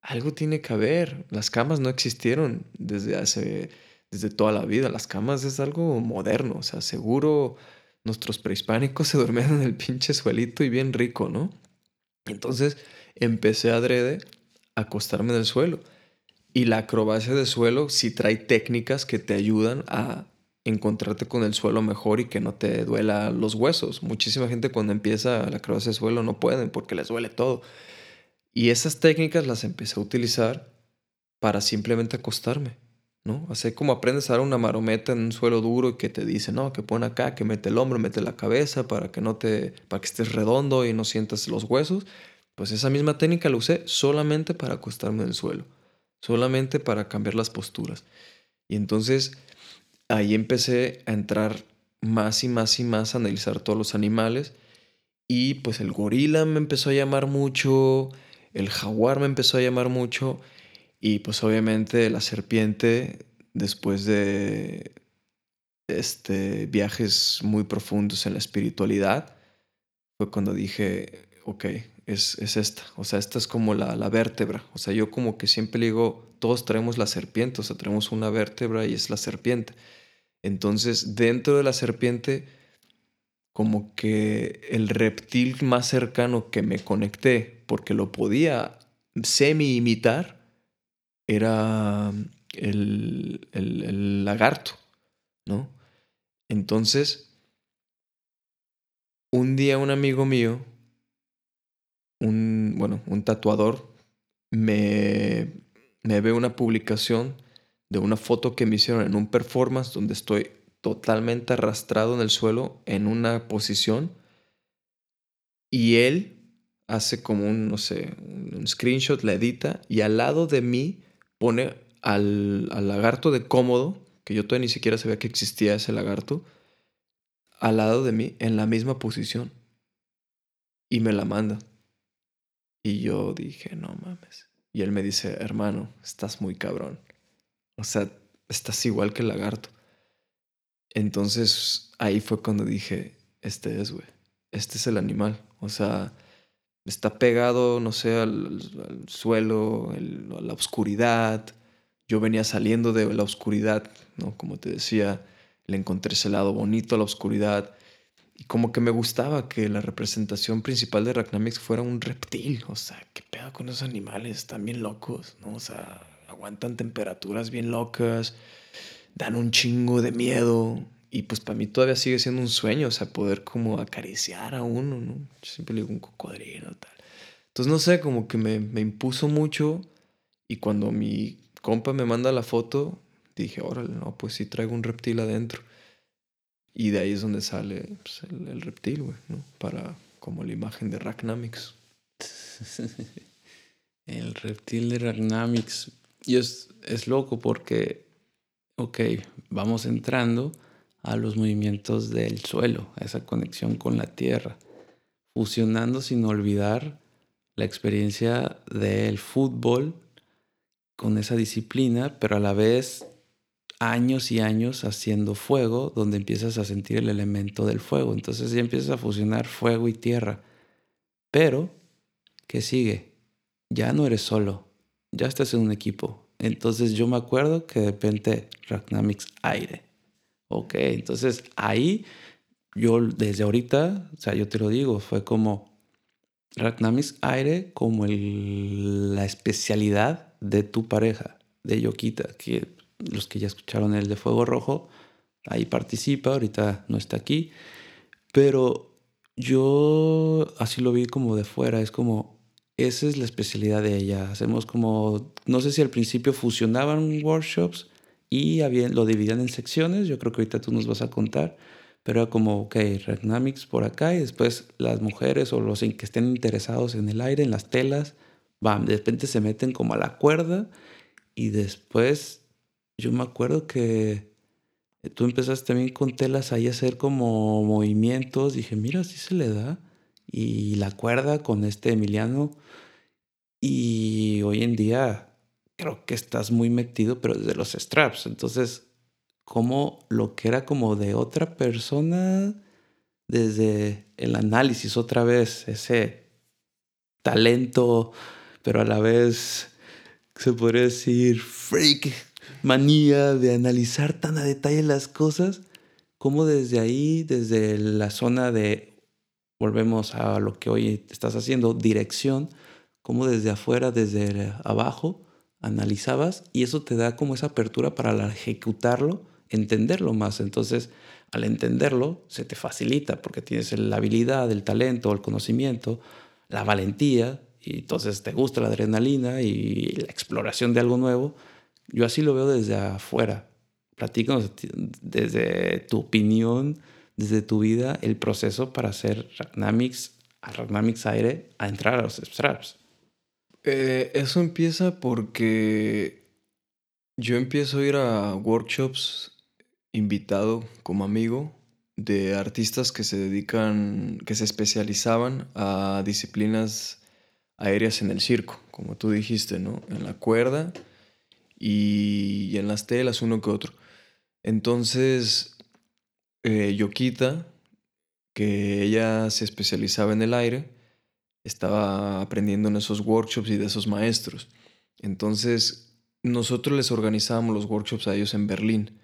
algo tiene que haber. Las camas no existieron desde hace, desde toda la vida. Las camas es algo moderno. O sea, seguro nuestros prehispánicos se dormían en el pinche suelito y bien rico, ¿no? Entonces empecé adrede a acostarme en el suelo. Y la acrobacia de suelo sí trae técnicas que te ayudan a encontrarte con el suelo mejor y que no te duela los huesos. Muchísima gente cuando empieza la acrobacia de suelo no pueden porque les duele todo. Y esas técnicas las empecé a utilizar para simplemente acostarme, ¿no? Así como aprendes a dar una marometa en un suelo duro y que te dice, no, que pon acá, que mete el hombro, mete la cabeza para que no te, para que estés redondo y no sientas los huesos. Pues esa misma técnica la usé solamente para acostarme en el suelo, solamente para cambiar las posturas. Y entonces ahí empecé a entrar más y más y más a analizar todos los animales. Y pues el gorila me empezó a llamar mucho, el jaguar me empezó a llamar mucho. Y pues obviamente la serpiente, después de este, viajes muy profundos en la espiritualidad, fue cuando dije, ok, es, es esta. O sea, esta es como la, la, vértebra. O sea, yo como que siempre digo, todos traemos la serpiente, o sea, tenemos una vértebra y es la serpiente. Entonces, dentro de la serpiente, como que el reptil más cercano que me conecté, porque lo podía semi-imitar, era el, el, lagarto, ¿no? Entonces, un día un amigo mío, un, bueno, un tatuador, me, me ve una publicación de una foto que me hicieron en un performance donde estoy totalmente arrastrado en el suelo en una posición y él hace como un, no sé, un screenshot, la edita y al lado de mí pone al, al lagarto de cómodo, que yo todavía ni siquiera sabía que existía ese lagarto, al lado de mí en la misma posición y me la manda. Y yo dije, no mames. Y él me dice, hermano, estás muy cabrón. O sea, estás igual que el lagarto. Entonces ahí fue cuando dije, este es, güey. Este es el animal. O sea, está pegado, no sé, al, suelo, a la oscuridad. Yo venía saliendo de la oscuridad, ¿no? Como te decía, le encontré ese lado bonito a la oscuridad. Como que me gustaba que la representación principal de Racnamix fuera un reptil. O sea, qué pedo con esos animales, están bien locos, ¿no? O sea, aguantan temperaturas bien locas, dan un chingo de miedo. Y pues para mí todavía sigue siendo un sueño, o sea, poder como acariciar a uno, ¿no? Yo siempre le digo un cocodrilo, tal. Entonces, no sé, como que me, me impuso mucho. Y cuando mi compa me manda la foto, dije, órale, no, pues sí traigo un reptil adentro. Y de ahí es donde sale pues, el, reptil, güey, ¿no? Para como la imagen de Ragnamix.
el reptil de Ragnamix. Y es, es loco porque, ok, vamos entrando a los movimientos del suelo, a esa conexión con la tierra, fusionando sin olvidar la experiencia del fútbol con esa disciplina, pero a la vez años y años haciendo fuego, donde empiezas a sentir el elemento del fuego. Entonces ya empiezas a fusionar fuego y tierra. Pero, ¿qué sigue? Ya no eres solo, ya estás en un equipo. Entonces yo me acuerdo que de repente Ragnamix aire. Ok, entonces ahí yo desde ahorita, o sea, yo te lo digo, fue como Ragnamix aire como la especialidad de tu pareja, de Yokita, que los que ya escucharon el de Fuego Rojo, ahí participa, ahorita no está aquí, pero yo así lo vi como de fuera, es como esa es la especialidad de ella. Hacemos como, no sé si al principio fusionaban workshops y lo dividían en secciones, yo creo que ahorita tú nos vas a contar, pero era como, ok, Regnamics por acá y después las mujeres o los que estén interesados en el aire, en las telas, van, de repente se meten como a la cuerda y después yo me acuerdo que tú empezaste también con telas ahí a hacer como movimientos, dije, mira, sí se le da y la cuerda con este Emiliano. Y hoy en día creo que estás muy metido, pero desde los straps. Entonces, como lo que era como de otra persona, desde el análisis otra vez, ese talento, pero a la vez, se podría decir, freak, manía de analizar tan a detalle las cosas, como desde ahí, desde la zona de volvemos a lo que hoy estás haciendo, dirección, como desde afuera, desde abajo, analizabas y eso te da como esa apertura para ejecutarlo entenderlo más. Entonces, al entenderlo, se te facilita porque tienes la habilidad, el talento, el conocimiento, la valentía, y entonces te gusta la adrenalina y la exploración de algo nuevo. Yo así lo veo desde afuera. Platícanos desde tu opinión, desde tu vida, el proceso para hacer Ragnamix, a Ragnamix Aire, a entrar a los straps.
Eh, eso empieza porque yo empiezo a ir a workshops invitado como amigo de artistas que se dedican, que se especializaban a disciplinas aéreas en el circo, como tú dijiste, ¿no? En la cuerda y, en las telas, uno que otro. Entonces, eh, Yokita, que ella se especializaba en el aire, estaba aprendiendo en esos workshops y de esos maestros. Entonces, nosotros les organizábamos los workshops a ellos en Berlín.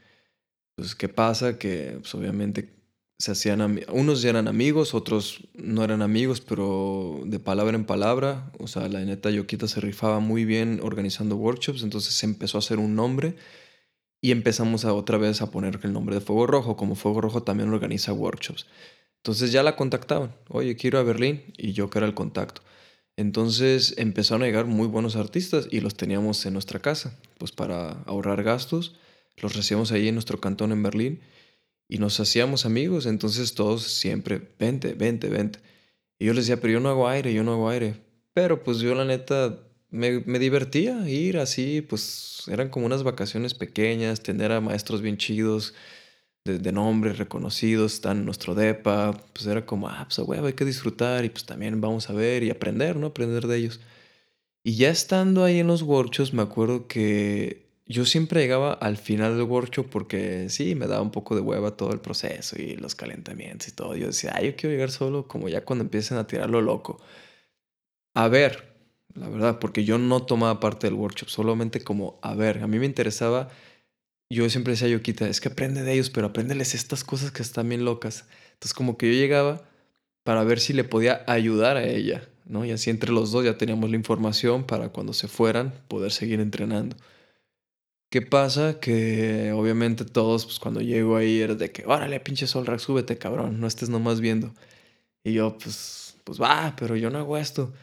Pues, ¿qué pasa? Que pues, obviamente se hacían, unos ya eran amigos, otros no eran amigos, pero de palabra en palabra, o sea, la neta Yoquita se rifaba muy bien organizando workshops, entonces se empezó a hacer un nombre y empezamos a otra vez a poner el nombre de Fuego Rojo, como Fuego Rojo también organiza workshops. Entonces ya la contactaban, oye, quiero a Berlín y yo que era el contacto. Entonces empezaron a llegar muy buenos artistas y los teníamos en nuestra casa, pues para ahorrar gastos, los recibíamos ahí en nuestro cantón en Berlín y nos hacíamos amigos, entonces todos siempre, vente, vente, vente. Y yo les decía, pero yo no hago aire, yo no hago aire. Pero pues yo la neta me, me divertía ir así, pues eran como unas vacaciones pequeñas, tener a maestros bien chidos, de, de nombres reconocidos, están en nuestro DEPA, pues era como, ah, pues huevo, hay que disfrutar y pues también vamos a ver y aprender, ¿no? Aprender de ellos. Y ya estando ahí en los workshops, me acuerdo que yo siempre llegaba al final del workshop porque sí, me daba un poco de hueva todo el proceso y los calentamientos y todo. Yo decía, ay, yo quiero llegar solo como ya cuando empiecen a tirarlo loco. A ver, la verdad, porque yo no tomaba parte del workshop, solamente como a ver, a mí me interesaba, yo siempre decía, yo quita, es que aprende de ellos, pero apréndeles estas cosas que están bien locas. Entonces como que yo llegaba para ver si le podía ayudar a ella, ¿no? Y así entre los dos ya teníamos la información para cuando se fueran poder seguir entrenando. ¿Qué pasa? Que obviamente todos, pues cuando llego ahí, era de que, órale, pinche Solrak, súbete, cabrón, no estés nomás viendo. Y yo, pues, pues va, pero yo no hago esto.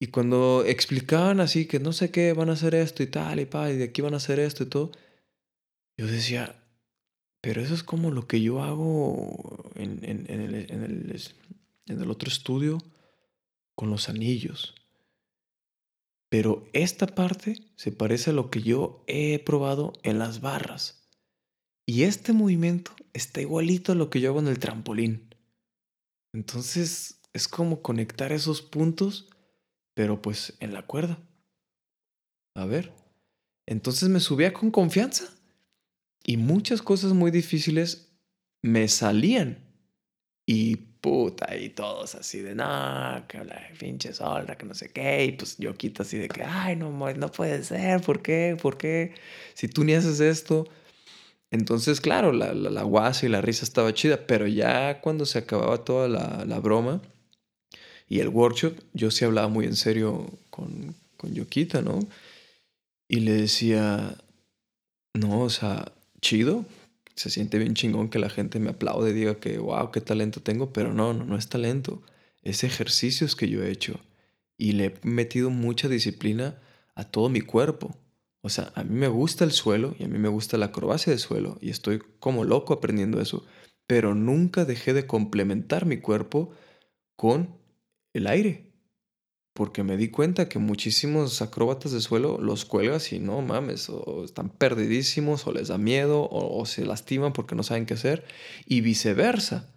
Y cuando explicaban así que no sé qué, van a hacer esto y tal, y pa, y de aquí van a hacer esto y todo, yo decía, pero eso es como lo que yo hago en, en, en, el, en, el, el otro estudio con los anillos. Pero esta parte se parece a lo que yo he probado en las barras. Y este movimiento está igualito a lo que yo hago en el trampolín. Entonces es como conectar esos puntos, pero pues en la cuerda. A ver. Entonces me subía con confianza. Y muchas cosas muy difíciles me salían. Y puta, y todos así de, no, que la pinche solda, que no sé qué, y pues yo quito así de que, ay, no, no puede ser, ¿por qué? ¿Por qué? Si tú ni haces esto. Entonces, claro, la, la, la guasa y la risa estaba chida, pero ya cuando se acababa toda la, la broma y el workshop, yo sí hablaba muy en serio con, con Yoquita, ¿no? Y le decía, no, o sea, chido, se siente bien chingón que la gente me aplaude y diga que, wow, qué talento tengo, pero no, no, no es talento. Es ejercicios que yo he hecho y le he metido mucha disciplina a todo mi cuerpo. O sea, a mí me gusta el suelo y a mí me gusta la acrobacia de suelo y estoy como loco aprendiendo eso, pero nunca dejé de complementar mi cuerpo con el aire porque me di cuenta que muchísimos acróbatas de suelo los cuelgas y no mames, o están perdidísimos, o les da miedo, o, se lastiman porque no saben qué hacer, y viceversa.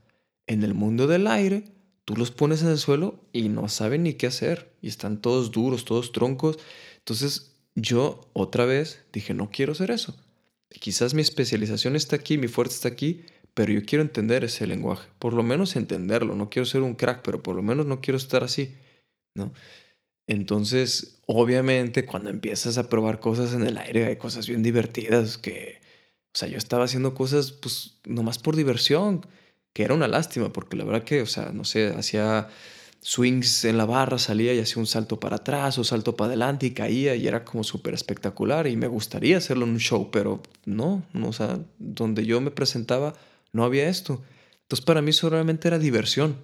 En el mundo del aire, tú los pones en el suelo y no saben ni qué hacer, y están todos duros, todos troncos. Entonces yo otra vez dije, no quiero hacer eso. Quizás mi especialización está aquí, mi fuerza está aquí, pero yo quiero entender ese lenguaje, por lo menos entenderlo, no quiero ser un crack, pero por lo menos no quiero estar así. Entonces, obviamente, cuando empiezas a probar cosas en el aire, hay cosas bien divertidas que, o sea, yo estaba haciendo cosas, pues, nomás por diversión, que era una lástima, porque la verdad que, o sea, no sé, hacía swings en la barra, salía y hacía un salto para atrás o salto para adelante y caía y era como súper espectacular y me gustaría hacerlo en un show, pero no, no, o sea, donde yo me presentaba no había esto. Entonces para mí solamente era diversión,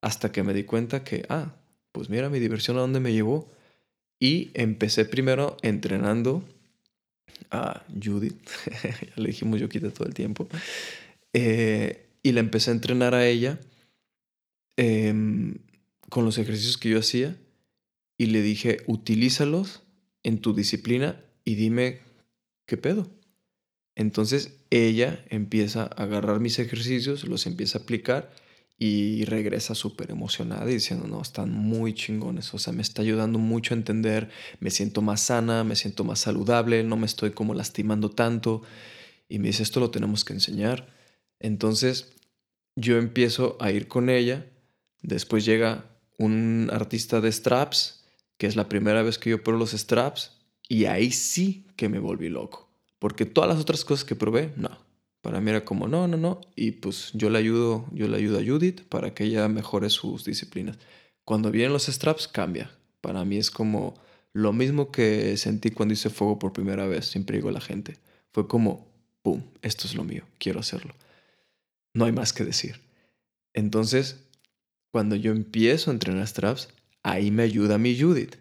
hasta que me di cuenta que, ah, pues mira mi diversión a dónde me llevó. Y empecé primero entrenando a Judith, ya le dijimos yo quita todo el tiempo, eh, y la empecé a entrenar a ella em, con los ejercicios que yo hacía y le dije, utilízalos en tu disciplina y dime qué pedo. Entonces ella empieza a agarrar mis ejercicios, los empieza a aplicar y regresa súper emocionada diciendo, no, están muy chingones, o sea, me está ayudando mucho a entender, me siento más sana, me siento más saludable, no me estoy como lastimando tanto. Y me dice, esto lo tenemos que enseñar. Entonces yo empiezo a ir con ella, después llega un artista de straps, que es la primera vez que yo pruebo los straps, y ahí sí que me volví loco, porque todas las otras cosas que probé, no. Para mí era como, no, no, no. Y pues yo le ayudo, yo le ayudo a Judith para que ella mejore sus disciplinas. Cuando vienen los straps, cambia. Para mí es como lo mismo que sentí cuando hice fuego por primera vez, siempre digo a la gente. Fue como, ¡pum! Esto es lo mío, quiero hacerlo. No hay más que decir. Entonces, cuando yo empiezo a entrenar straps, ahí me ayuda mi Judith.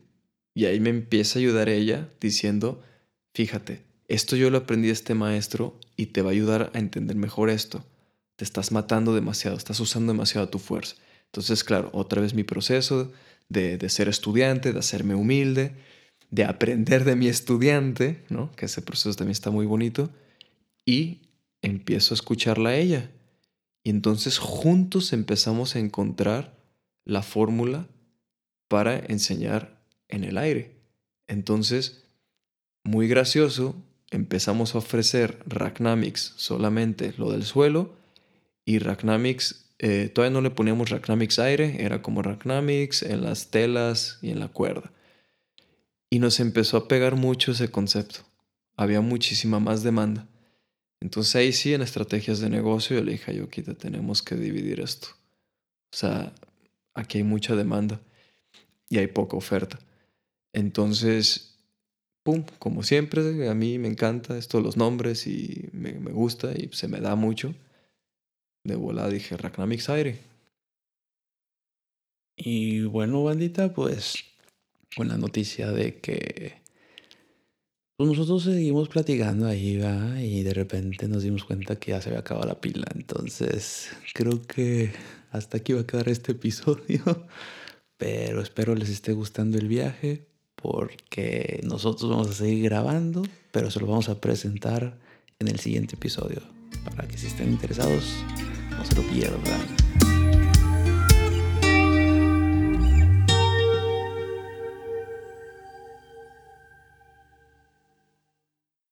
Y ahí me empieza a ayudar ella diciendo, fíjate, esto yo lo aprendí de este maestro y te va a ayudar a entender mejor esto. Te estás matando demasiado, estás usando demasiado tu fuerza. Entonces, claro, otra vez mi proceso de, de ser estudiante, de hacerme humilde, de aprender de mi estudiante, ¿no? que ese proceso también está muy bonito, y empiezo a escucharla a ella. Y entonces juntos empezamos a encontrar la fórmula para enseñar en el aire. Entonces, muy gracioso, empezamos a ofrecer Racknamics solamente lo del suelo y Racknamics, eh, todavía no le poníamos Racknamics aire, era como Racknamics en las telas y en la cuerda. Y nos empezó a pegar mucho ese concepto. Había muchísima más demanda. Entonces ahí sí, en estrategias de negocio, yo le dije a Yokita, tenemos que dividir esto. O sea, aquí hay mucha demanda y hay poca oferta. Entonces pum, como siempre, a mí me encanta esto los nombres y me, gusta y se me da mucho. De volada dije Ragnamix Aire.
Y bueno, bandita, pues con la noticia de que pues nosotros seguimos platicando ahí, va, y de repente nos dimos cuenta que ya se había acabado la pila. Entonces, creo que hasta aquí va a quedar este episodio. Pero espero les esté gustando el viaje porque nosotros vamos a seguir grabando, pero se lo vamos a presentar en el siguiente episodio. Para que si estén interesados, no se lo pierdan.